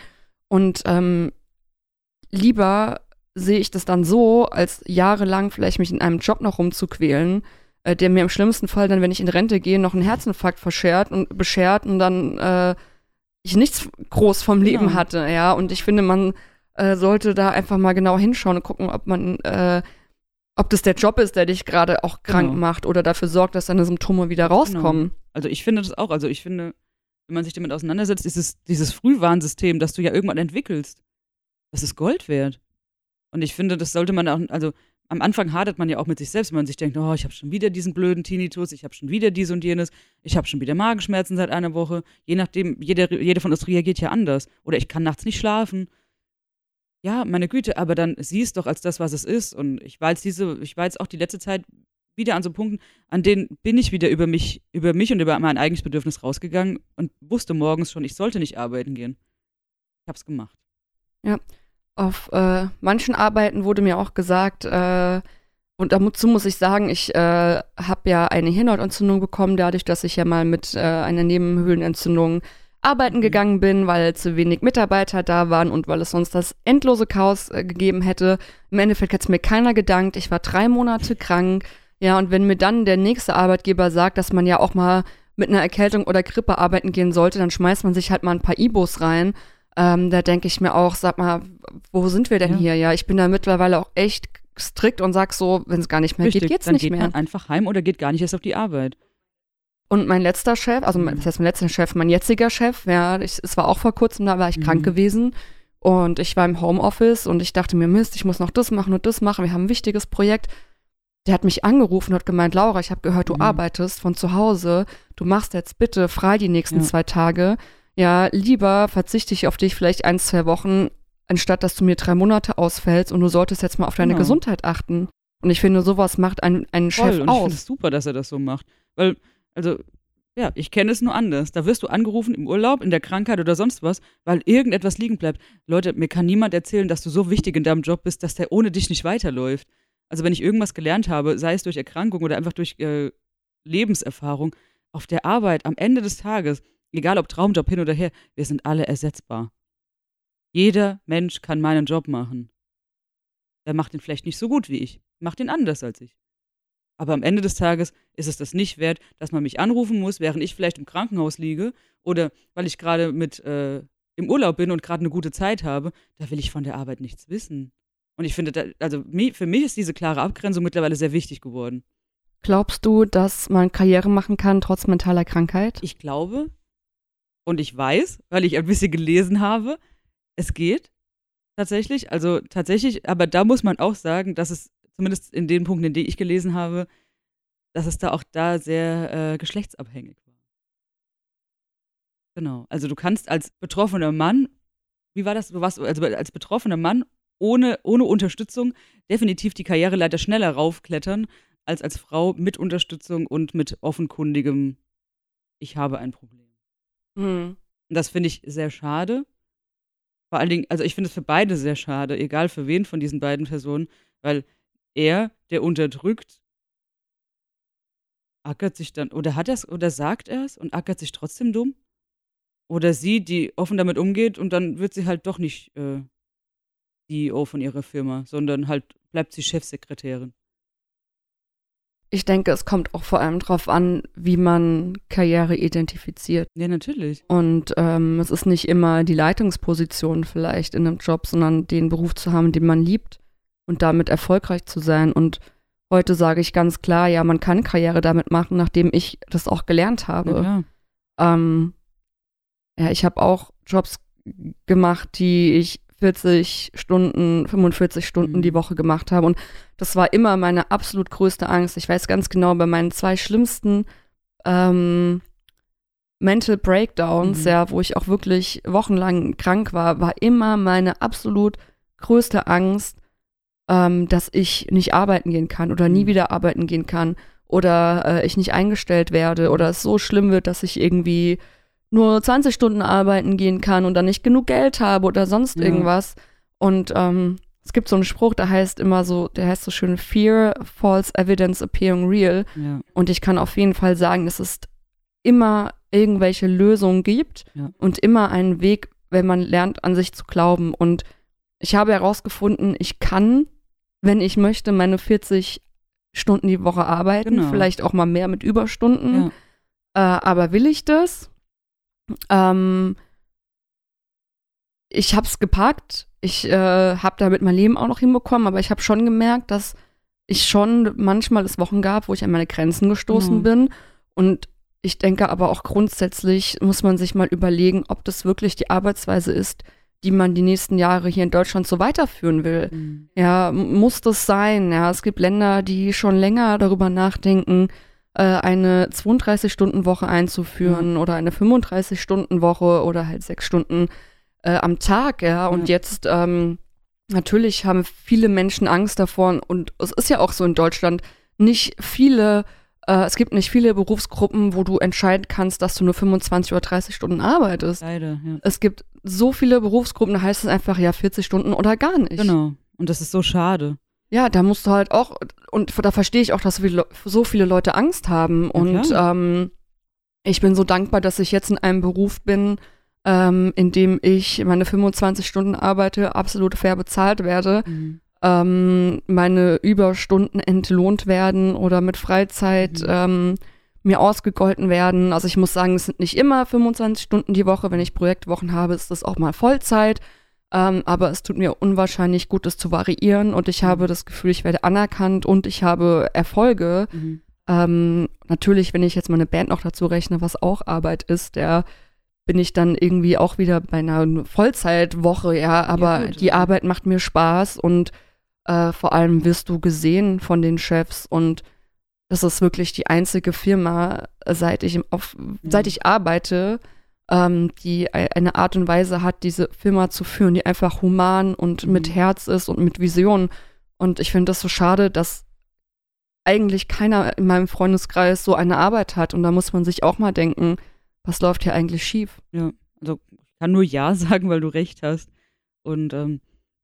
und ähm, lieber sehe ich das dann so, als jahrelang vielleicht mich in einem Job noch rumzuquälen, äh, der mir im schlimmsten Fall dann, wenn ich in Rente gehe, noch einen Herzinfarkt verschert und beschert und dann äh, ich nichts groß vom Leben Genau. hatte, ja. Und ich finde, man äh, sollte da einfach mal genau hinschauen und gucken, ob man, äh, ob das der Job ist, der dich gerade auch krank Genau. macht oder dafür sorgt, dass deine Symptome wieder rauskommen. Also ich finde das auch. Also ich finde, wenn man sich damit auseinandersetzt, dieses, dieses Frühwarnsystem, das du ja irgendwann entwickelst, das ist Gold wert. Und ich finde, das sollte man auch, also am Anfang hadert man ja auch mit sich selbst, wenn man sich denkt, oh, ich habe schon wieder diesen blöden Tinnitus, ich habe schon wieder dies und jenes, ich habe schon wieder Magenschmerzen seit einer Woche. Je nachdem, jeder, jeder von uns reagiert ja anders. Oder ich kann nachts nicht schlafen. Ja, meine Güte, aber dann sieh es doch als das, was es ist. Und ich war jetzt diese, ich war jetzt auch die letzte Zeit wieder an so Punkten, an denen bin ich wieder über mich, über mich und über mein eigenes Bedürfnis rausgegangen und wusste morgens schon, ich sollte nicht arbeiten gehen. Ich hab's gemacht. Auf äh, manchen Arbeiten wurde mir auch gesagt, äh, und dazu muss ich sagen, ich äh, habe ja eine Hirnhautentzündung bekommen, dadurch, dass ich ja mal mit äh, einer Nebenhöhlenentzündung arbeiten Mhm. gegangen bin, weil zu wenig Mitarbeiter da waren und weil es sonst das endlose Chaos äh, gegeben hätte. Im Endeffekt hat es mir keiner gedankt. Ich war drei Monate krank. Ja, und wenn mir dann der nächste Arbeitgeber sagt, dass man ja auch mal mit einer Erkältung oder Grippe arbeiten gehen sollte, dann schmeißt man sich halt mal ein paar Ibos rein. Ähm, da denke ich mir auch, sag mal, wo sind wir denn Ja. hier? Ja, ich bin da mittlerweile auch echt strikt und sag so, wenn es gar nicht mehr geht, geht's dann nicht geht mehr. man einfach heim oder geht gar nicht erst auf die Arbeit. Und mein letzter Chef, also Mhm. mein, das heißt mein letzter Chef, mein jetziger Chef, ja, ich, es war auch vor kurzem, da war ich Mhm. krank gewesen und ich war im Homeoffice und ich dachte mir, Mist, ich muss noch das machen und das machen, wir haben ein wichtiges Projekt. Der hat mich angerufen und hat gemeint, Laura, ich habe gehört, du Mhm. arbeitest von zu Hause, du machst jetzt bitte frei die nächsten Ja. zwei Tage. Ja, lieber verzichte ich auf dich vielleicht ein, zwei Wochen, anstatt dass du mir drei Monate ausfällst und du solltest jetzt mal auf deine Genau. Gesundheit achten. Und ich finde, sowas macht einen, einen Voll. Chef und ich finde aus. es super, dass er das so macht. Weil, also, ja, ich kenne es nur anders. Da wirst du angerufen im Urlaub, in der Krankheit oder sonst was, weil irgendetwas liegen bleibt. Leute, mir kann niemand erzählen, dass du so wichtig in deinem Job bist, dass der ohne dich nicht weiterläuft. Also wenn ich irgendwas gelernt habe, sei es durch Erkrankung oder einfach durch äh, Lebenserfahrung, auf der Arbeit am Ende des Tages, egal ob Traumjob hin oder her, wir sind alle ersetzbar. Jeder Mensch kann meinen Job machen. Er macht ihn vielleicht nicht so gut wie ich, macht ihn anders als ich. Aber am Ende des Tages ist es das nicht wert, dass man mich anrufen muss, während ich vielleicht im Krankenhaus liege oder weil ich gerade mit äh, im Urlaub bin und gerade eine gute Zeit habe. Da will ich von der Arbeit nichts wissen. Und ich finde, da, also für mich ist diese klare Abgrenzung mittlerweile sehr wichtig geworden. Glaubst du, dass man Karriere machen kann trotz mentaler Krankheit? Ich glaube und ich weiß, weil ich ein bisschen gelesen habe, es geht tatsächlich. Also tatsächlich, aber da muss man auch sagen, dass es zumindest in den Punkten, in denen ich gelesen habe, dass es da auch da sehr äh, geschlechtsabhängig war. Genau. Also du kannst als betroffener Mann, wie war das? Du warst also als betroffener Mann ohne, ohne Unterstützung definitiv die Karriereleiter schneller raufklettern als als Frau mit Unterstützung und mit offenkundigem, ich habe ein Problem. Hm. Und das finde ich sehr schade. Vor allen Dingen, also ich finde es für beide sehr schade, egal für wen von diesen beiden Personen, weil er, der unterdrückt, ackert sich dann, oder hat er es, oder sagt er es und ackert sich trotzdem dumm? Oder sie, die offen damit umgeht und dann wird sie halt doch nicht äh, CEO von ihrer Firma, sondern halt bleibt sie Chefsekretärin. Ich denke, es kommt auch vor allem darauf an, wie man Karriere identifiziert. Ja, natürlich. Und ähm, es ist nicht immer die Leitungsposition vielleicht in einem Job, sondern den Beruf zu haben, den man liebt und damit erfolgreich zu sein. Und heute sage ich ganz klar, ja, man kann Karriere damit machen, nachdem ich das auch gelernt habe. klar. Ähm, ja, ich habe auch Jobs gemacht, die ich 40 Stunden, 45 Stunden Mhm. die Woche gemacht habe. Und das war immer meine absolut größte Angst. Ich weiß ganz genau, bei meinen zwei schlimmsten ähm, Mental Breakdowns, Mhm. ja, wo ich auch wirklich wochenlang krank war, war immer meine absolut größte Angst, ähm, dass ich nicht arbeiten gehen kann oder nie Mhm. wieder arbeiten gehen kann oder äh, ich nicht eingestellt werde oder es so schlimm wird, dass ich irgendwie nur 20 Stunden arbeiten gehen kann und dann nicht genug Geld habe oder sonst Ja. irgendwas. Und ähm, es gibt so einen Spruch, der heißt immer so, der heißt so schön Fear, False Evidence Appearing Real. Ja. Und ich kann auf jeden Fall sagen, dass es immer irgendwelche Lösungen gibt Ja. und immer einen Weg, wenn man lernt, an sich zu glauben. Und ich habe herausgefunden, ich kann, wenn ich möchte, meine 40 Stunden die Woche arbeiten, Genau. vielleicht auch mal mehr mit Überstunden. Ja. Äh, aber will ich das? Ähm, ich habe es gepackt. Ich äh, habe damit mein Leben auch noch hinbekommen, aber ich habe schon gemerkt, dass ich schon manchmal es Wochen gab, wo ich an meine Grenzen gestoßen Mhm. bin. Und ich denke aber auch grundsätzlich muss man sich mal überlegen, ob das wirklich die Arbeitsweise ist, die man die nächsten Jahre hier in Deutschland so weiterführen will. Mhm. Ja, muss das sein? Ja, es gibt Länder, die schon länger darüber nachdenken, äh, eine 32-Stunden-Woche einzuführen oder eine 35-Stunden-Woche oder halt sechs Stunden äh, am Tag, ja. Und Ja. jetzt, ähm, natürlich haben viele Menschen Angst davor und es ist ja auch so in Deutschland, nicht viele, äh, es gibt nicht viele Berufsgruppen, wo du entscheiden kannst, dass du nur 25 oder 30 Stunden arbeitest. Leider, ja. Es gibt so viele Berufsgruppen, da heißt es einfach, ja, 40 Stunden oder gar nicht. Genau. Und das ist so schade. Ja, da musst du halt auch, und da verstehe ich auch, dass so viele, Leute Angst haben. und ähm, ich bin so dankbar, dass ich jetzt in einem Beruf bin, ähm, in dem ich meine 25 Stunden arbeite, absolut fair bezahlt werde, Mhm. Ähm, meine Überstunden entlohnt werden oder mit Freizeit Mhm. ähm, mir ausgegolten werden. Also ich muss sagen, es sind nicht immer 25 Stunden die Woche. Wenn ich Projektwochen habe, ist das auch mal Vollzeit. Ähm, aber es tut mir unwahrscheinlich gut, das zu variieren und ich habe das Gefühl, ich werde anerkannt und ich habe Erfolge. Mhm. Ähm, natürlich, wenn ich jetzt meine Band noch dazu rechne, was auch Arbeit ist, der bin ich dann irgendwie auch wieder bei einer Vollzeitwoche, ja, aber gut, die ja. Arbeit macht mir Spaß und äh, vor allem wirst du gesehen von den Chefs und das ist wirklich die einzige Firma, äh, seit ich, im- auf, seit ich arbeite, ähm, die eine Art und Weise hat, diese Firma zu führen, die einfach human und Mhm. mit Herz ist und mit Vision. Und ich finde das so schade, dass eigentlich keiner in meinem Freundeskreis so eine Arbeit hat. Und da muss man sich auch mal denken, was läuft hier eigentlich schief? Also ich kann nur Ja sagen, weil du recht hast. Und ähm,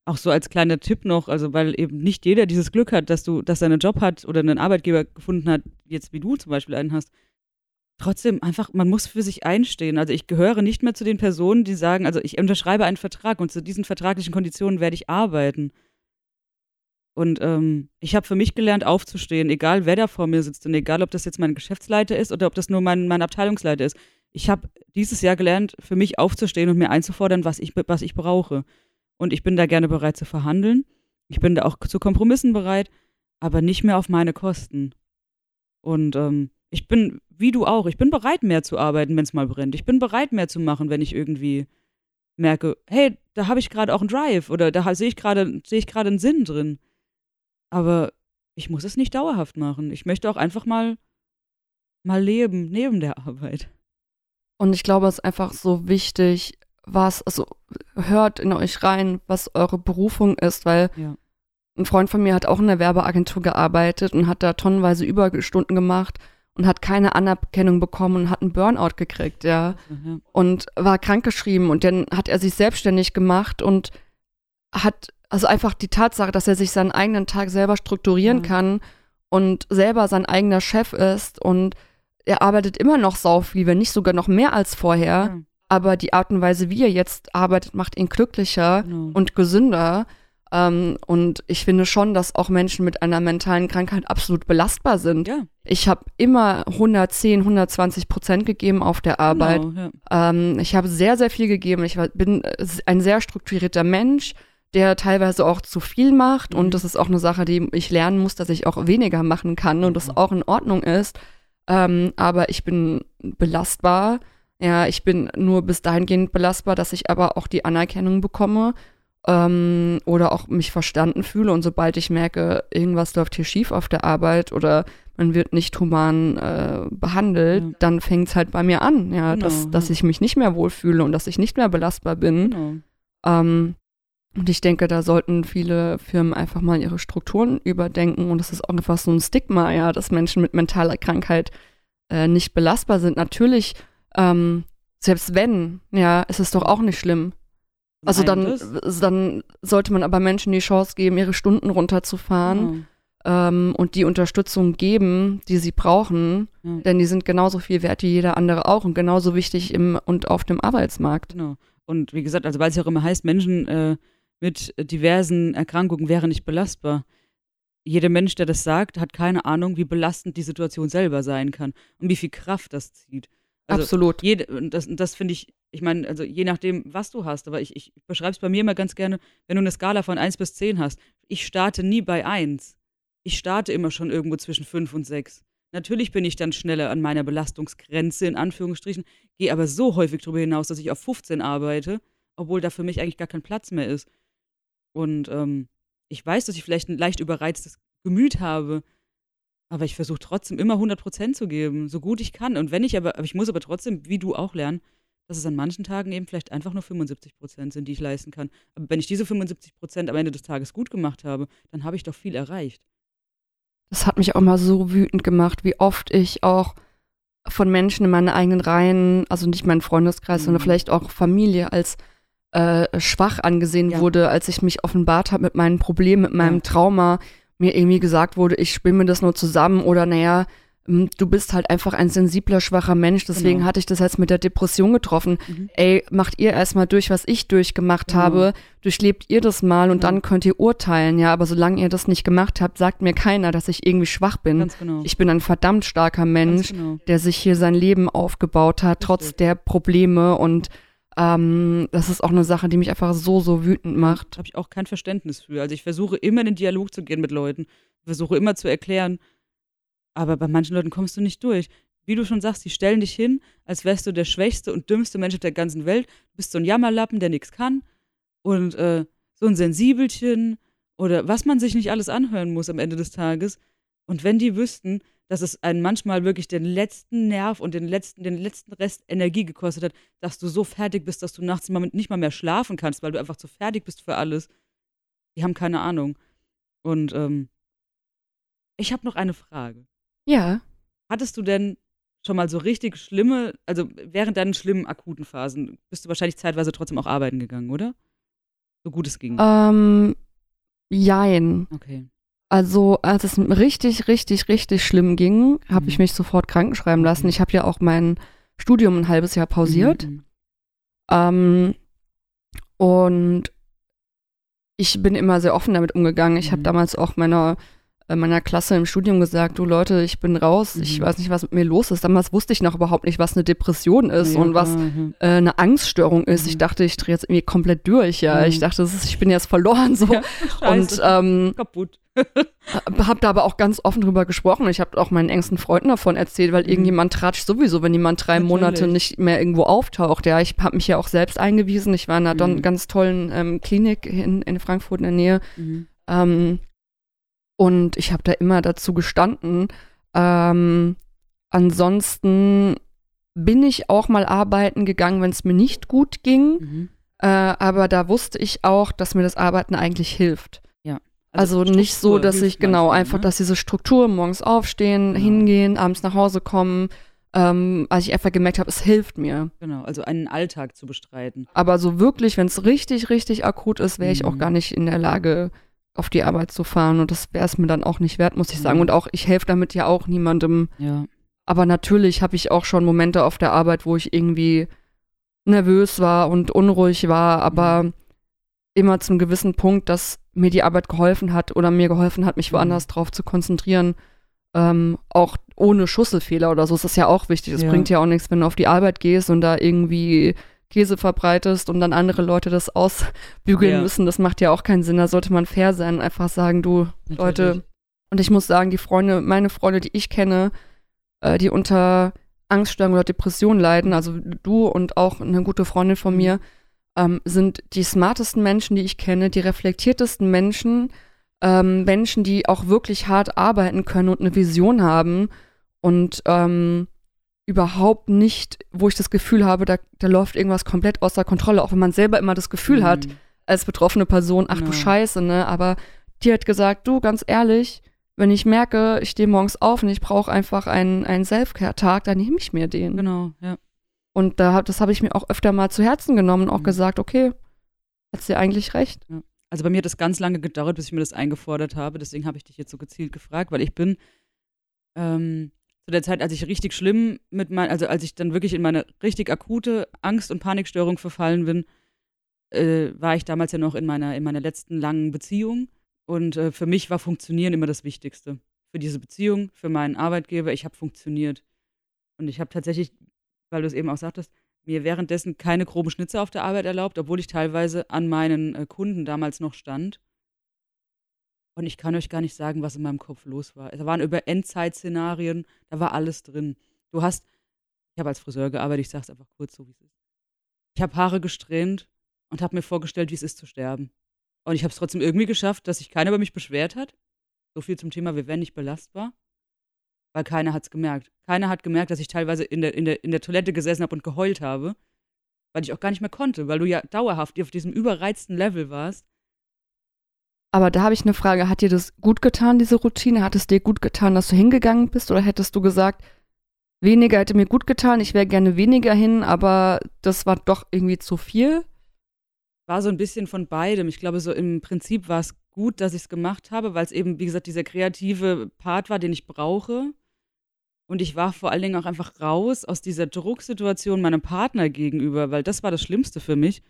auch so als kleiner Tipp noch, also weil eben nicht jeder dieses Glück hat, dass du, dass er einen Job hat oder einen Arbeitgeber gefunden hat, jetzt wie du zum Beispiel einen hast. Trotzdem einfach, man muss für sich einstehen. Also ich gehöre nicht mehr zu den Personen, die sagen, also ich unterschreibe einen Vertrag und zu diesen vertraglichen Konditionen werde ich arbeiten. Und ähm, ich habe für mich gelernt, aufzustehen, egal wer da vor mir sitzt und egal, ob das jetzt mein Geschäftsleiter ist oder ob das nur mein, mein Abteilungsleiter ist. Ich habe dieses Jahr gelernt, für mich aufzustehen und mir einzufordern, was ich, was ich brauche. Und ich bin da gerne bereit zu verhandeln. Ich bin da auch zu Kompromissen bereit, aber nicht mehr auf meine Kosten. Und ähm, ich bin, wie du auch, ich bin bereit, mehr zu arbeiten, wenn es mal brennt. Ich bin bereit, mehr zu machen, wenn ich irgendwie merke, hey, da habe ich gerade auch einen Drive oder da sehe ich gerade sehe einen Sinn drin. Aber ich muss es nicht dauerhaft machen. Ich möchte auch einfach mal mal leben neben der Arbeit. Und ich glaube, es ist einfach so wichtig, was, also hört in euch rein, was eure Berufung ist, weil Ja. ein Freund von mir hat auch in der Werbeagentur gearbeitet und hat da tonnenweise Überstunden gemacht und hat keine Anerkennung bekommen und hat einen Burnout gekriegt, ja. ja. Und war krankgeschrieben und dann hat er sich selbstständig gemacht und hat, also einfach die Tatsache, dass er sich seinen eigenen Tag selber strukturieren Ja. kann und selber sein eigener Chef ist und er arbeitet immer noch sau viel, wenn nicht sogar noch mehr als vorher Ja, aber die Art und Weise, wie er jetzt arbeitet, macht ihn glücklicher genau. und gesünder. Ähm, und ich finde schon, dass auch Menschen mit einer mentalen Krankheit absolut belastbar sind. ja, Ich habe immer 110, 120 Prozent gegeben auf der Arbeit. Genau, ja. Ähm, ich habe sehr, sehr viel gegeben. Ich war, bin äh, ein sehr strukturierter Mensch, der teilweise auch zu viel macht. Mhm. Und das ist auch eine Sache, die ich lernen muss, dass ich auch weniger machen kann und das Mhm. auch in Ordnung ist. Ähm, aber ich bin belastbar. Ja, ich bin nur bis dahingehend belastbar, dass ich aber auch die Anerkennung bekomme ähm, oder auch mich verstanden fühle. Und sobald ich merke, irgendwas läuft hier schief auf der Arbeit oder man wird nicht human äh, behandelt, Ja. dann fängt es halt bei mir an, ja, Genau, dass, dass ich mich nicht mehr wohlfühle und dass ich nicht mehr belastbar bin. Genau. Ähm, und ich denke, da sollten viele Firmen einfach mal ihre Strukturen überdenken. Und das ist auch einfach so ein Stigma, ja, dass Menschen mit mentaler Krankheit äh, nicht belastbar sind. Natürlich, ähm, selbst wenn, ja, ist es doch auch nicht schlimm. Also dann, dann sollte man aber Menschen die Chance geben, ihre Stunden runterzufahren genau. ähm, und die Unterstützung geben, die sie brauchen. Ja. Denn die sind genauso viel wert wie jeder andere auch und genauso wichtig im und auf dem Arbeitsmarkt. Genau. Und wie gesagt, also weil es ja auch immer heißt, Menschen äh, mit diversen Erkrankungen wären nicht belastbar. Jeder Mensch, der das sagt, hat keine Ahnung, wie belastend die Situation selber sein kann und wie viel Kraft das zieht. Also Absolut. jede, und das, das finde ich, ich meine, also je nachdem, was du hast, aber ich, ich beschreibe es bei mir immer ganz gerne, wenn du eine Skala von 1 bis 10 hast. Ich starte nie bei 1. Ich starte immer schon irgendwo zwischen 5 und 6. Natürlich bin ich dann schneller an meiner Belastungsgrenze, in Anführungsstrichen, gehe aber so häufig darüber hinaus, dass ich auf 15 arbeite, obwohl da für mich eigentlich gar kein Platz mehr ist. Und ähm, ich weiß, dass ich vielleicht ein leicht überreiztes Gemüt habe, aber ich versuche trotzdem immer 100% zu geben, so gut ich kann. Und wenn ich aber, aber ich muss aber trotzdem, wie du auch lernen, dass es an manchen Tagen eben vielleicht einfach nur 75% sind, die ich leisten kann. Aber wenn ich diese 75% am Ende des Tages gut gemacht habe, dann habe ich doch viel erreicht. Das hat mich auch mal so wütend gemacht, wie oft ich auch von Menschen in meinen eigenen Reihen, also nicht meinen Freundeskreis, Mhm. sondern vielleicht auch Familie als äh, schwach angesehen Ja. wurde, als ich mich offenbart habe mit meinen Problemen, mit meinem Ja. Trauma, mir irgendwie gesagt wurde, ich spinne mir das nur zusammen oder naja, m, du bist halt einfach ein sensibler, schwacher Mensch, deswegen Genau. hatte ich das jetzt mit der Depression getroffen. Mhm. Ey, macht ihr erstmal durch, was ich durchgemacht Genau. habe, durchlebt ihr das mal und Ja. dann könnt ihr urteilen, ja, aber solange ihr das nicht gemacht habt, sagt mir keiner, dass ich irgendwie schwach bin. Ganz genau. Ich bin ein verdammt starker Mensch, genau. der sich hier sein Leben aufgebaut hat, trotz Richtig. der Probleme und ähm, das ist auch eine Sache, die mich einfach so, so wütend macht. habe ich auch kein Verständnis für. Also ich versuche immer in den Dialog zu gehen mit Leuten, versuche immer zu erklären, aber bei manchen Leuten kommst du nicht durch. Wie du schon sagst, die stellen dich hin, als wärst du der schwächste und dümmste Mensch auf der ganzen Welt. Du bist so ein Jammerlappen, der nichts kann und äh, so ein Sensibelchen oder was man sich nicht alles anhören muss am Ende des Tages. Und wenn die wüssten, dass es einen manchmal wirklich den letzten Nerv und den letzten, den letzten Rest Energie gekostet hat, dass du so fertig bist, dass du nachts mal- nicht mal mehr schlafen kannst, weil du einfach zu fertig bist für alles. Die haben keine Ahnung. Und ähm, ich habe noch eine Frage. Ja, Hattest du denn schon mal so richtig schlimme, also während deinen schlimmen akuten Phasen, bist du wahrscheinlich zeitweise trotzdem auch arbeiten gegangen, oder? So gut es ging. Ähm, jein. Okay. Also, als es richtig, richtig, richtig schlimm ging, habe Mhm. ich mich sofort krankenschreiben lassen. Mhm. Ich habe ja auch mein Studium ein halbes Jahr pausiert. Mhm. Ähm, und ich bin immer sehr offen damit umgegangen. Ich habe Mhm. damals auch meiner, äh, meiner Klasse im Studium gesagt, du Leute, ich bin raus, ich Mhm. weiß nicht, was mit mir los ist. Damals wusste ich noch überhaupt nicht, was eine Depression ist Ja, und was ja. äh, eine Angststörung ist. Ich Mhm. dachte, ich drehe jetzt irgendwie komplett durch. Ja, Mhm. ich dachte, das ist, ich bin jetzt verloren so. Ja, und ähm, kaputt. habe da aber auch ganz offen drüber gesprochen. Ich habe auch meinen engsten Freunden davon erzählt, weil Mhm. irgendjemand tratscht sowieso, wenn jemand drei Natürlich. Monate nicht mehr irgendwo auftaucht. Ja, ich habe mich ja auch selbst eingewiesen. Ich war in einer Mhm. ganz tollen ähm, Klinik in, in Frankfurt in der Nähe. Mhm. Ähm, und ich habe da immer dazu gestanden. Ähm, ansonsten bin ich auch mal arbeiten gegangen, wenn es mir nicht gut ging. Mhm. Äh, aber da wusste ich auch, dass mir das Arbeiten eigentlich hilft. Also, nicht so, dass ich genau einfach, ne? dass diese Struktur morgens aufstehen, Genau. hingehen, abends nach Hause kommen, ähm, als ich einfach gemerkt habe, es hilft mir. Genau, also einen Alltag zu bestreiten. Aber so wirklich, wenn es richtig, richtig akut ist, wäre ich auch Mhm. gar nicht in der Lage, auf die Arbeit zu fahren. Und das wäre es mir dann auch nicht wert, muss ich sagen. Und auch, ich helfe damit ja auch niemandem. Ja. Aber natürlich habe ich auch schon Momente auf der Arbeit, wo ich irgendwie nervös war und unruhig war, aber Mhm. immer zum gewissen Punkt, dass mir die Arbeit geholfen hat oder mir geholfen hat, mich Mhm. woanders drauf zu konzentrieren. Ähm, auch ohne Schusselfehler oder so. Das ist ja auch wichtig. Es Ja. bringt ja auch nichts, wenn du auf die Arbeit gehst und da irgendwie Käse verbreitest und dann andere Leute das ausbügeln Ja. müssen. Das macht ja auch keinen Sinn. Da sollte man fair sein einfach sagen, du, Leute, Natürlich. und ich muss sagen, die Freunde, meine Freunde, die ich kenne, äh, die unter Angststörungen oder Depressionen leiden, also du und auch eine gute Freundin von mir, ähm, sind die smartesten Menschen, die ich kenne, die reflektiertesten Menschen, ähm, Menschen, die auch wirklich hart arbeiten können und eine Vision haben und ähm, überhaupt nicht, wo ich das Gefühl habe, da, da läuft irgendwas komplett außer Kontrolle, auch wenn man selber immer das Gefühl hat, Mhm. als betroffene Person, ach du Genau. Scheiße, ne? Aber die hat gesagt, du, ganz ehrlich, wenn ich merke, ich stehe morgens auf und ich brauche einfach einen, einen Self-Care-Tag, dann nehme ich mir den. Genau, ja. Und da, hab- das habe ich mir auch öfter mal zu Herzen genommen und auch Mhm. gesagt, okay, hat sie eigentlich recht. Also bei mir hat es ganz lange gedauert, bis ich mir das eingefordert habe. Deswegen habe ich dich jetzt so gezielt gefragt, weil ich bin ähm, zu der Zeit, als ich richtig schlimm mit mein, also als ich dann wirklich in meine richtig akute Angst- und Panikstörung verfallen bin, äh, war ich damals ja noch in meiner, in meiner letzten langen Beziehung. Und äh, für mich war Funktionieren immer das Wichtigste. Für diese Beziehung, für meinen Arbeitgeber, ich habe funktioniert. Und ich habe tatsächlich, weil du es eben auch sagtest, mir währenddessen keine groben Schnitze auf der Arbeit erlaubt, obwohl ich teilweise an meinen äh, Kunden damals noch stand. Und ich kann euch gar nicht sagen, was in meinem Kopf los war. Es waren über Endzeit-Szenarien, da war alles drin. Du hast, ich habe als Friseur gearbeitet, ich sage es einfach kurz so, wie es ist. Ich habe Haare gesträhnt und habe mir vorgestellt, wie es ist zu sterben. Und ich habe es trotzdem irgendwie geschafft, dass sich keiner über mich beschwert hat. So viel zum Thema, wir wären nicht belastbar. Weil keiner hat es gemerkt. Keiner hat gemerkt, dass ich teilweise in der, in der, in der Toilette gesessen habe und geheult habe. Weil ich auch gar nicht mehr konnte, weil du ja dauerhaft auf diesem überreizten Level warst. Aber da habe ich eine Frage, hat dir das gut getan, diese Routine? Hat es dir gut getan, dass du hingegangen bist? Oder hättest du gesagt, weniger hätte mir gut getan, ich wäre gerne weniger hin, aber das war doch irgendwie zu viel? war so ein bisschen von beidem. Ich glaube, so im Prinzip war es gut, dass ich es gemacht habe, weil es eben, wie gesagt, dieser kreative Part war, den ich brauche. Und ich war vor allen Dingen auch einfach raus aus dieser Drucksituation meinem Partner gegenüber, weil das war das Schlimmste für mich.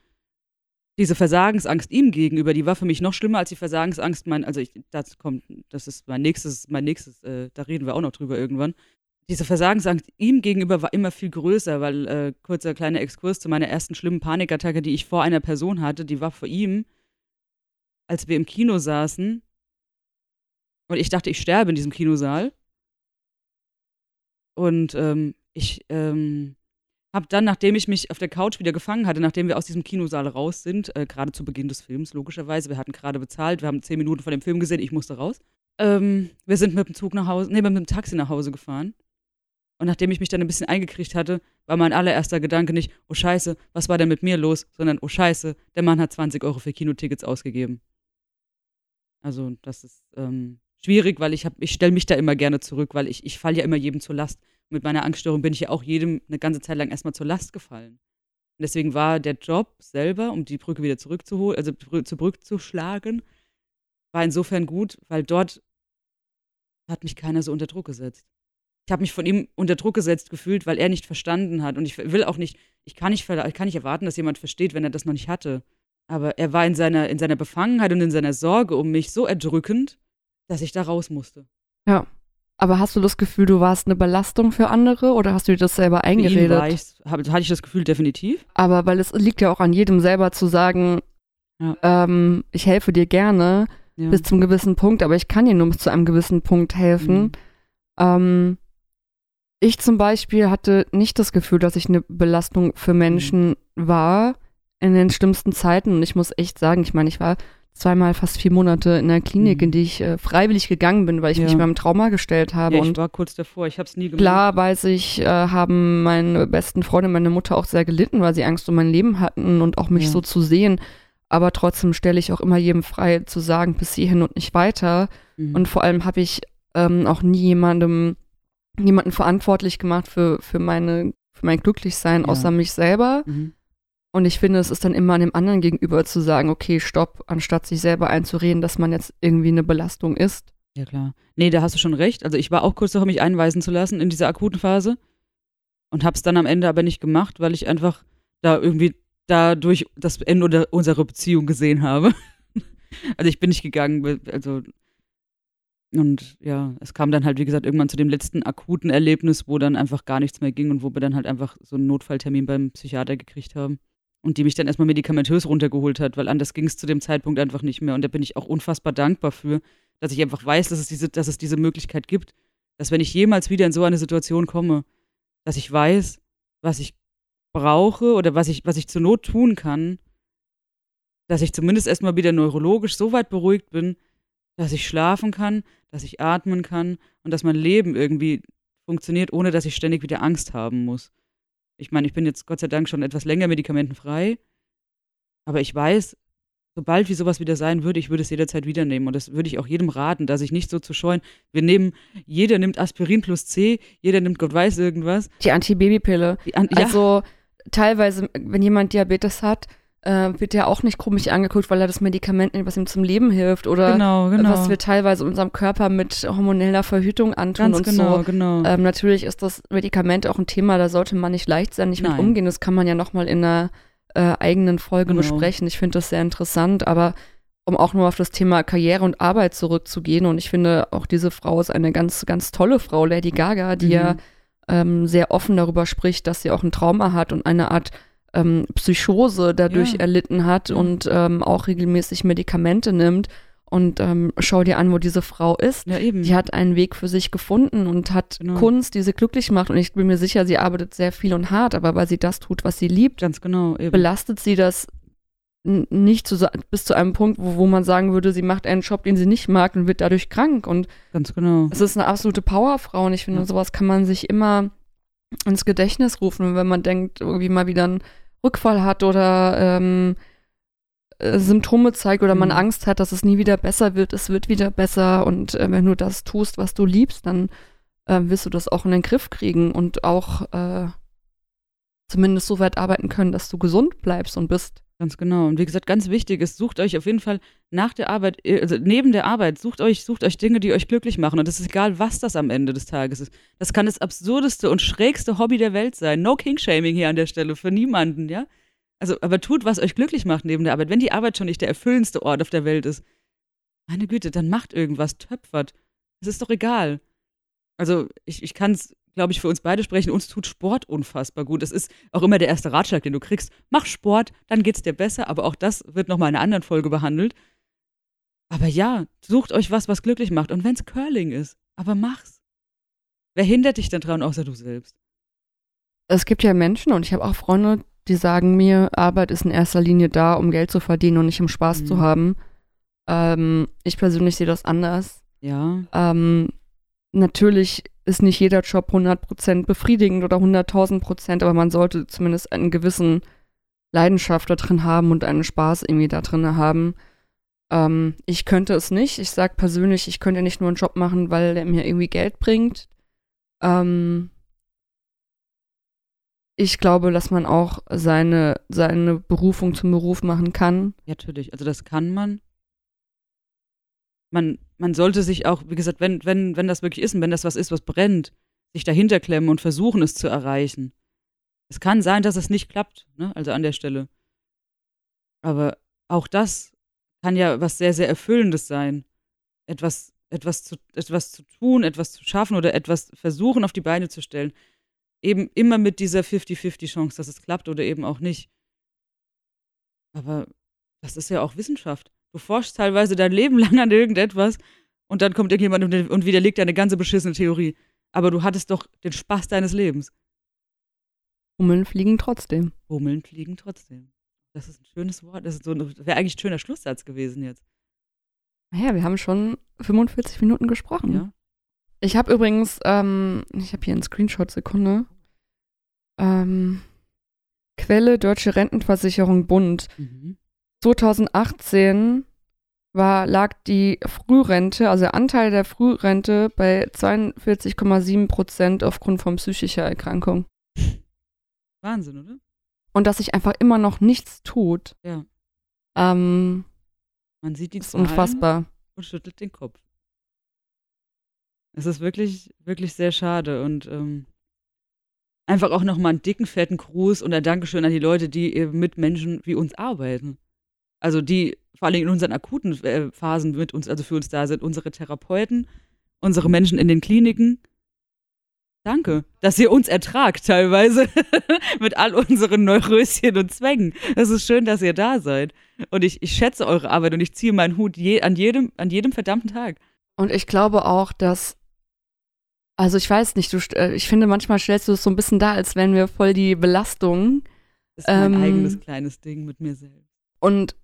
Diese Versagensangst ihm gegenüber, die war für mich noch schlimmer als die Versagensangst mein, also ich, das kommt, das ist mein nächstes, mein nächstes, äh, da reden wir auch noch drüber irgendwann. Diese Versagensangst ihm gegenüber war immer viel größer, weil äh, kurzer kleiner Exkurs zu meiner ersten schlimmen Panikattacke, die ich vor einer Person hatte, die war vor ihm, als wir im Kino saßen und ich dachte, ich sterbe in diesem Kinosaal. Und ähm, ich ähm, habe dann, nachdem ich mich auf der Couch wieder gefangen hatte, nachdem wir aus diesem Kinosaal raus sind, äh, gerade zu Beginn des Films, logischerweise, wir hatten gerade bezahlt, wir haben zehn Minuten von dem Film gesehen, ich musste raus. Ähm, wir sind mit dem Zug nach Hause, nee, mit dem Taxi nach Hause gefahren. Und nachdem ich mich dann ein bisschen eingekriegt hatte, war mein allererster Gedanke nicht, oh Scheiße, was war denn mit mir los, sondern, oh Scheiße, der Mann hat 20 Euro für Kinotickets ausgegeben. Also, das ist ähm, schwierig, weil ich, hab- ich stelle mich da immer gerne zurück, weil ich, ich falle ja immer jedem zur Last. Mit meiner Angststörung bin ich ja auch jedem eine ganze Zeit lang erstmal zur Last gefallen. Und deswegen war der Job selber, um die Brücke wieder zurückzuholen, also zurückzuschlagen, war insofern gut, weil dort hat mich keiner so unter Druck gesetzt. Ich habe mich von ihm unter Druck gesetzt gefühlt, weil er nicht verstanden hat. Und ich will auch nicht, ich kann nicht, ich kann nicht erwarten, dass jemand versteht, wenn er das noch nicht hatte. Aber er war in seiner, in seiner Befangenheit und in seiner Sorge um mich so erdrückend, dass ich da raus musste. Ja. Aber hast du das Gefühl, du warst eine Belastung für andere oder hast du dir das selber eingeredet? ich, hab, hatte ich das Gefühl definitiv. Aber weil es liegt ja auch an jedem selber zu sagen, Ja. ähm, ich helfe dir gerne Ja. bis zum gewissen Punkt, aber ich kann dir nur bis zu einem gewissen Punkt helfen. Mhm. Ähm, ich zum Beispiel hatte nicht das Gefühl, dass ich eine Belastung für Menschen war in den schlimmsten Zeiten. Und ich muss echt sagen, ich meine, ich war zweimal fast vier Monate in der Klinik, Mhm. in die ich äh, freiwillig gegangen bin, weil ich mich Ja. meinem Trauma gestellt habe. Ja, ich und war kurz davor, ich habe es nie gemacht. Klar weiß ich, äh, haben meine besten Freunde, meine Mutter auch sehr gelitten, weil sie Angst um mein Leben hatten und auch mich Ja. so zu sehen. Aber trotzdem stelle ich auch immer jedem frei zu sagen, bis hierhin und nicht weiter. Mhm. Und vor allem habe ich ähm, auch nie jemandem, jemanden verantwortlich gemacht für, für meine, für mein Glücklichsein, außer mich selber. Mhm. Und ich finde, es ist dann immer an dem anderen gegenüber zu sagen, okay, stopp, anstatt sich selber einzureden, dass man jetzt irgendwie eine Belastung ist. Ja, klar. Nee, da hast du schon recht. Also ich war auch kurz davor, mich einweisen zu lassen in dieser akuten Phase und habe es dann am Ende aber nicht gemacht, weil ich einfach da irgendwie dadurch das Ende unserer Beziehung gesehen habe. also ich bin nicht gegangen, also und ja, es kam dann halt, wie gesagt, irgendwann zu dem letzten akuten Erlebnis, wo dann einfach gar nichts mehr ging und wo wir dann halt einfach so einen Notfalltermin beim Psychiater gekriegt haben. Und die mich dann erstmal medikamentös runtergeholt hat, weil anders ging es zu dem Zeitpunkt einfach nicht mehr. Und da bin ich auch unfassbar dankbar für, dass ich einfach weiß, dass es diese, dass es diese Möglichkeit gibt, dass wenn ich jemals wieder in so eine Situation komme, dass ich weiß, was ich brauche oder was ich, was ich zur Not tun kann, dass ich zumindest erstmal wieder neurologisch so weit beruhigt bin, dass ich schlafen kann, dass ich atmen kann und dass mein Leben irgendwie funktioniert, ohne dass ich ständig wieder Angst haben muss. Ich meine, ich bin jetzt Gott sei Dank schon etwas länger medikamentenfrei, aber ich weiß, sobald wie sowas wieder sein würde, ich würde es jederzeit wieder nehmen. Und das würde ich auch jedem raten, da sich nicht so zu scheuen. Wir nehmen, jeder nimmt Aspirin plus C, jeder nimmt Gott weiß irgendwas. Die Antibabypille. An, ja, Also teilweise, wenn jemand Diabetes hat, äh, wird der auch nicht komisch angeguckt, weil er das Medikament nimmt, was ihm zum Leben hilft oder genau, genau. was wir teilweise unserem Körper mit hormoneller Verhütung antun Ganz und genau, so. genau. Ähm, natürlich ist das Medikament auch ein Thema, da sollte man nicht leichtsinnig mit Nein. umgehen. Das kann man ja nochmal in einer äh, eigenen Folge Genau. besprechen. Ich finde das sehr interessant, aber um auch nur auf das Thema Karriere und Arbeit zurückzugehen und ich finde auch diese Frau ist eine ganz, ganz tolle Frau, Lady Gaga, die Mhm. ja ähm, sehr offen darüber spricht, dass sie auch ein Trauma hat und eine Art ähm, Psychose dadurch Ja. erlitten hat Ja. und ähm, auch regelmäßig Medikamente nimmt. Und ähm, schau dir an, wo diese Frau ist. ja, eben. Die hat einen Weg für sich gefunden und hat Genau. Kunst, die sie glücklich macht. Und ich bin mir sicher, sie arbeitet sehr viel und hart, aber weil sie das tut, was sie liebt, Ganz genau, eben. belastet sie das nicht zu, bis zu einem Punkt, wo, wo man sagen würde, sie macht einen Job, den sie nicht mag und wird dadurch krank. Und Ganz genau. es ist eine absolute Powerfrau und ich finde, Ja. sowas kann man sich immer ins Gedächtnis rufen, wenn man denkt, irgendwie mal wieder einen Rückfall hat oder ähm, äh, Symptome zeigt oder man Mhm. Angst hat, dass es nie wieder besser wird, es wird wieder besser und äh, wenn du das tust, was du liebst, dann äh, wirst du das auch in den Griff kriegen und auch äh, zumindest so weit arbeiten können, dass du gesund bleibst und bist. Ganz genau. Und wie gesagt, ganz wichtig ist, sucht euch auf jeden Fall nach der Arbeit, äh, also neben der Arbeit, sucht euch, sucht euch Dinge, die euch glücklich machen. Und es ist egal, was das am Ende des Tages ist. Das kann das absurdeste und schrägste Hobby der Welt sein. No King-Shaming hier an der Stelle für niemanden, ja? Also, aber tut, was euch glücklich macht neben der Arbeit. Wenn die Arbeit schon nicht der erfüllendste Ort auf der Welt ist, meine Güte, dann macht irgendwas, töpfert. Es ist doch egal. Also, ich, ich kann es, glaube ich, für uns beide sprechen. Uns tut Sport unfassbar gut. Das ist auch immer der erste Ratschlag, den du kriegst. Mach Sport, dann geht's dir besser. Aber auch das wird nochmal in einer anderen Folge behandelt. Aber ja, sucht euch was, was glücklich macht. Und wenn's Curling ist, aber mach's. Wer hindert dich denn dran, außer du selbst? Es gibt ja Menschen und ich habe auch Freunde, die sagen mir, Arbeit ist in erster Linie da, um Geld zu verdienen und nicht um Spaß Mhm. zu haben. Ähm, ich persönlich sehe das anders. Ja, Ähm, natürlich ist nicht jeder Job 100% befriedigend oder 100.000 Prozent, aber man sollte zumindest einen gewissen Leidenschaft da drin haben und einen Spaß irgendwie da drin haben. Ähm, ich könnte es nicht. Ich sage persönlich, ich könnte nicht nur einen Job machen, weil der mir irgendwie Geld bringt. Ähm, ich glaube, dass man auch seine, seine Berufung zum Beruf machen kann. Natürlich. Also das kann man. Man, man sollte sich auch, wie gesagt, wenn, wenn, wenn das wirklich ist und wenn das was ist, was brennt, sich dahinter klemmen und versuchen, es zu erreichen. Es kann sein, dass es nicht klappt, ne? also an der Stelle. Aber auch das kann ja was sehr, sehr Erfüllendes sein. Etwas, etwas, zu, etwas zu tun, etwas zu schaffen oder etwas versuchen auf die Beine zu stellen. Eben immer mit dieser 50-50-Chance, dass es klappt oder eben auch nicht. Aber das ist ja auch Wissenschaft. Du forschst teilweise dein Leben lang an irgendetwas und dann kommt irgendjemand und- widerlegt deine ganze beschissene Theorie. Aber du hattest doch den Spaß deines Lebens. Hummeln fliegen trotzdem. Hummeln fliegen trotzdem. Das ist ein schönes Wort. Das so wäre eigentlich ein schöner Schlusssatz gewesen jetzt. Naja, wir haben schon 45 Minuten gesprochen. Ja. Ich habe übrigens, ähm, ich habe hier einen Screenshot, Sekunde. Ähm, Quelle Deutsche Rentenversicherung Bund. Mhm. 2018 war, lag die Frührente, also der Anteil der Frührente bei 42,7 Prozent aufgrund von psychischer Erkrankung. Wahnsinn, oder? Und dass sich einfach immer noch nichts tut, Ja. ähm, Man sieht die ist Zahlen unfassbar. und schüttelt den Kopf. Es ist wirklich, wirklich sehr schade und ähm, einfach auch nochmal einen dicken, fetten Gruß und ein Dankeschön an die Leute, die mit Menschen wie uns arbeiten. Also die vor allem in unseren akuten äh, Phasen mit uns, also für uns da sind, unsere Therapeuten, unsere Menschen in den Kliniken. Danke, dass ihr uns ertragt teilweise mit all unseren Neuröschen und Zwängen. Es ist schön, dass ihr da seid. Und ich, ich schätze eure Arbeit und ich ziehe meinen Hut je, an, jedem, an jedem verdammten Tag. Und ich glaube auch, dass, also ich weiß nicht, du, äh, ich finde, manchmal stellst du es so ein bisschen da, als wären wir voll die Belastung. Das ist mein Ähm, eigenes kleines Ding mit mir selbst. Und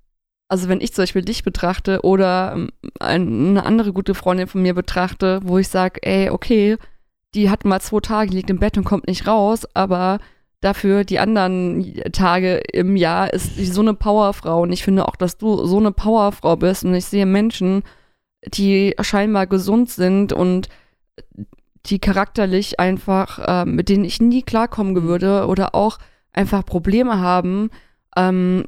also wenn ich zum Beispiel dich betrachte oder ähm, ein- eine andere gute Freundin von mir betrachte, wo ich sage, ey, okay, die hat mal zwei Tage, liegt im Bett und kommt nicht raus, aber dafür die anderen Tage im Jahr ist sie so eine Powerfrau. Und ich finde auch, dass du so eine Powerfrau bist. Und ich sehe Menschen, die scheinbar gesund sind und die charakterlich einfach, äh, mit denen ich nie klarkommen würde oder auch einfach Probleme haben ähm,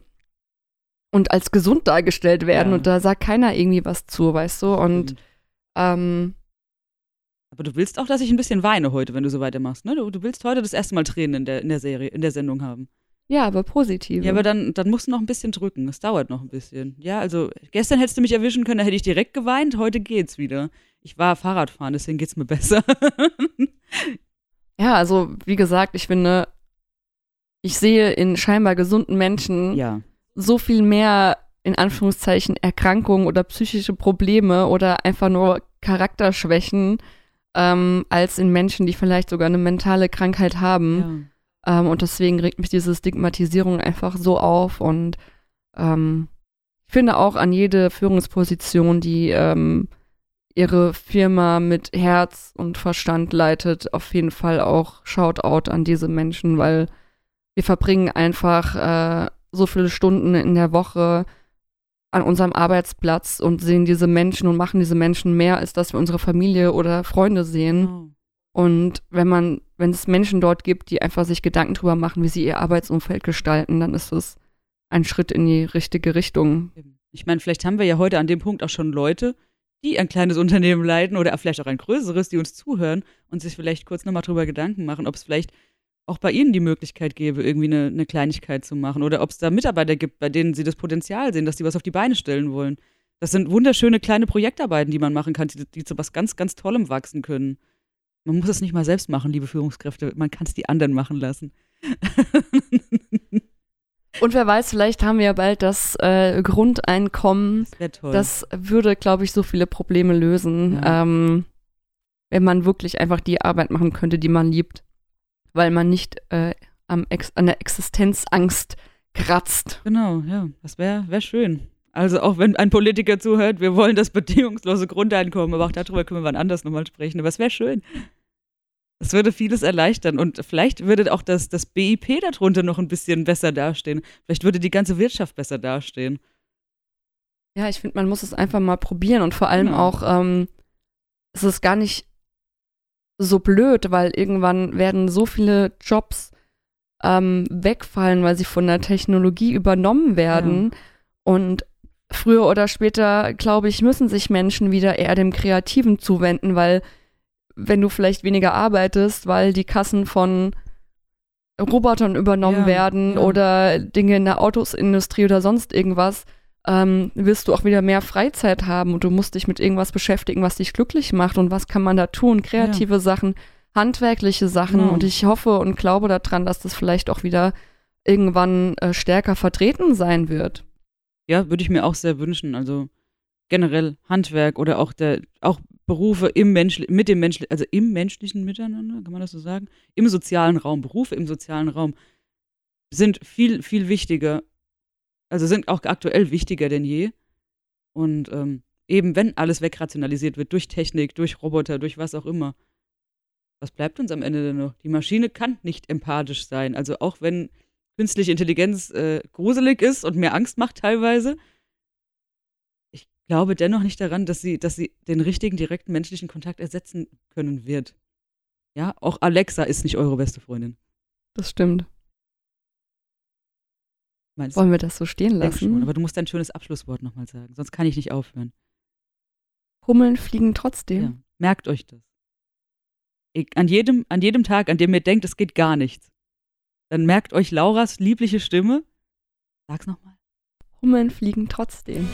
und als gesund dargestellt werden Ja. und da sagt keiner irgendwie was zu, weißt du? Und Stimmt. ähm, Aber du willst auch, dass ich ein bisschen weine heute, wenn du so weitermachst, ne? Du, du willst heute das erste Mal Tränen in der, in der Serie, in der Sendung haben. ja, aber positiv. Ja, aber dann, dann musst du noch ein bisschen drücken. Es dauert noch ein bisschen. Ja, also gestern hättest du mich erwischen können, da hätte ich direkt geweint. Heute geht's wieder. Ich war Fahrradfahren, deswegen geht's mir besser. ja, also wie gesagt, ich finde, ich sehe in scheinbar gesunden Menschen ja. So viel mehr in Anführungszeichen Erkrankungen oder psychische Probleme oder einfach nur Charakterschwächen ähm, als in Menschen, die vielleicht sogar eine mentale Krankheit haben. ja. Ähm, und deswegen regt mich diese Stigmatisierung einfach so auf. Und ähm, ich finde auch an jede Führungsposition, die ähm, ihre Firma mit Herz und Verstand leitet, auf jeden Fall auch Shoutout an diese Menschen, weil wir verbringen einfach äh, so viele Stunden in der Woche an unserem Arbeitsplatz und sehen diese Menschen und machen diese Menschen mehr, als dass wir unsere Familie oder Freunde sehen. Genau. Und wenn man, wenn es Menschen dort gibt, die einfach sich Gedanken drüber machen, wie sie ihr Arbeitsumfeld gestalten, dann ist es ein Schritt in die richtige Richtung. Ich meine, vielleicht haben wir ja heute an dem Punkt auch schon Leute, die ein kleines Unternehmen leiten oder vielleicht auch ein größeres, die uns zuhören und sich vielleicht kurz nochmal drüber Gedanken machen, ob es vielleicht auch bei ihnen die Möglichkeit gäbe, irgendwie eine, eine Kleinigkeit zu machen oder ob es da Mitarbeiter gibt, bei denen sie das Potenzial sehen, dass die was auf die Beine stellen wollen. Das sind wunderschöne kleine Projektarbeiten, die man machen kann, die, die zu was ganz, ganz Tollem wachsen können. Man muss es nicht mal selbst machen, liebe Führungskräfte. Man kann es die anderen machen lassen. Und wer weiß, vielleicht haben wir ja bald das äh, Grundeinkommen. Das toll. Das würde, glaube ich, so viele Probleme lösen, Ja. ähm, wenn man wirklich einfach die Arbeit machen könnte, die man liebt, weil man nicht äh, am Ex an der Existenzangst kratzt. Genau, ja, das wäre wär schön. Also auch wenn ein Politiker zuhört, wir wollen das bedingungslose Grundeinkommen, aber auch darüber können wir wann anders nochmal sprechen. Aber es wäre schön. Es würde vieles erleichtern und vielleicht würde auch das, das BIP darunter noch ein bisschen besser dastehen. Vielleicht würde die ganze Wirtschaft besser dastehen. Ja, ich finde, man muss es einfach mal probieren und vor allem Genau. auch, ähm, es ist gar nicht so blöd, weil irgendwann werden so viele Jobs ähm, wegfallen, weil sie von der Technologie übernommen werden. Und früher oder später, glaube ich, müssen sich Menschen wieder eher dem Kreativen zuwenden, weil wenn du vielleicht weniger arbeitest, weil die Kassen von Robotern übernommen Ja, werden ja. oder Dinge in der Autosindustrie oder sonst irgendwas, ähm, wirst du auch wieder mehr Freizeit haben und du musst dich mit irgendwas beschäftigen, was dich glücklich macht und was kann man da tun? Kreative Sachen, handwerkliche Sachen Genau. und ich hoffe und glaube daran, dass das vielleicht auch wieder irgendwann äh, stärker vertreten sein wird. Ja, würde ich mir auch sehr wünschen. Also generell Handwerk oder auch der, auch Berufe im Mensch, mit dem Mensch, also im menschlichen Miteinander, kann man das so sagen? Im sozialen Raum, Berufe im sozialen Raum sind viel, viel wichtiger, also sind auch aktuell wichtiger denn je. Und ähm, eben wenn alles wegrationalisiert wird durch Technik, durch Roboter, durch was auch immer, was bleibt uns am Ende denn noch? Die Maschine kann nicht empathisch sein. Also auch wenn künstliche Intelligenz äh, gruselig ist und mir Angst macht teilweise, ich glaube dennoch nicht daran, dass sie, dass sie den richtigen direkten menschlichen Kontakt ersetzen können wird. Ja, auch Alexa ist nicht eure beste Freundin. Das stimmt. Meinst Wollen wir das so stehen? Denk schon, lassen? aber du musst dein schönes Abschlusswort nochmal sagen, sonst kann ich nicht aufhören. Hummeln fliegen trotzdem. Ja. Merkt euch das. Ich, an, jedem, an jedem Tag, an dem ihr denkt, es geht gar nichts, dann merkt euch Lauras liebliche Stimme. Sag's nochmal. Hummeln fliegen trotzdem.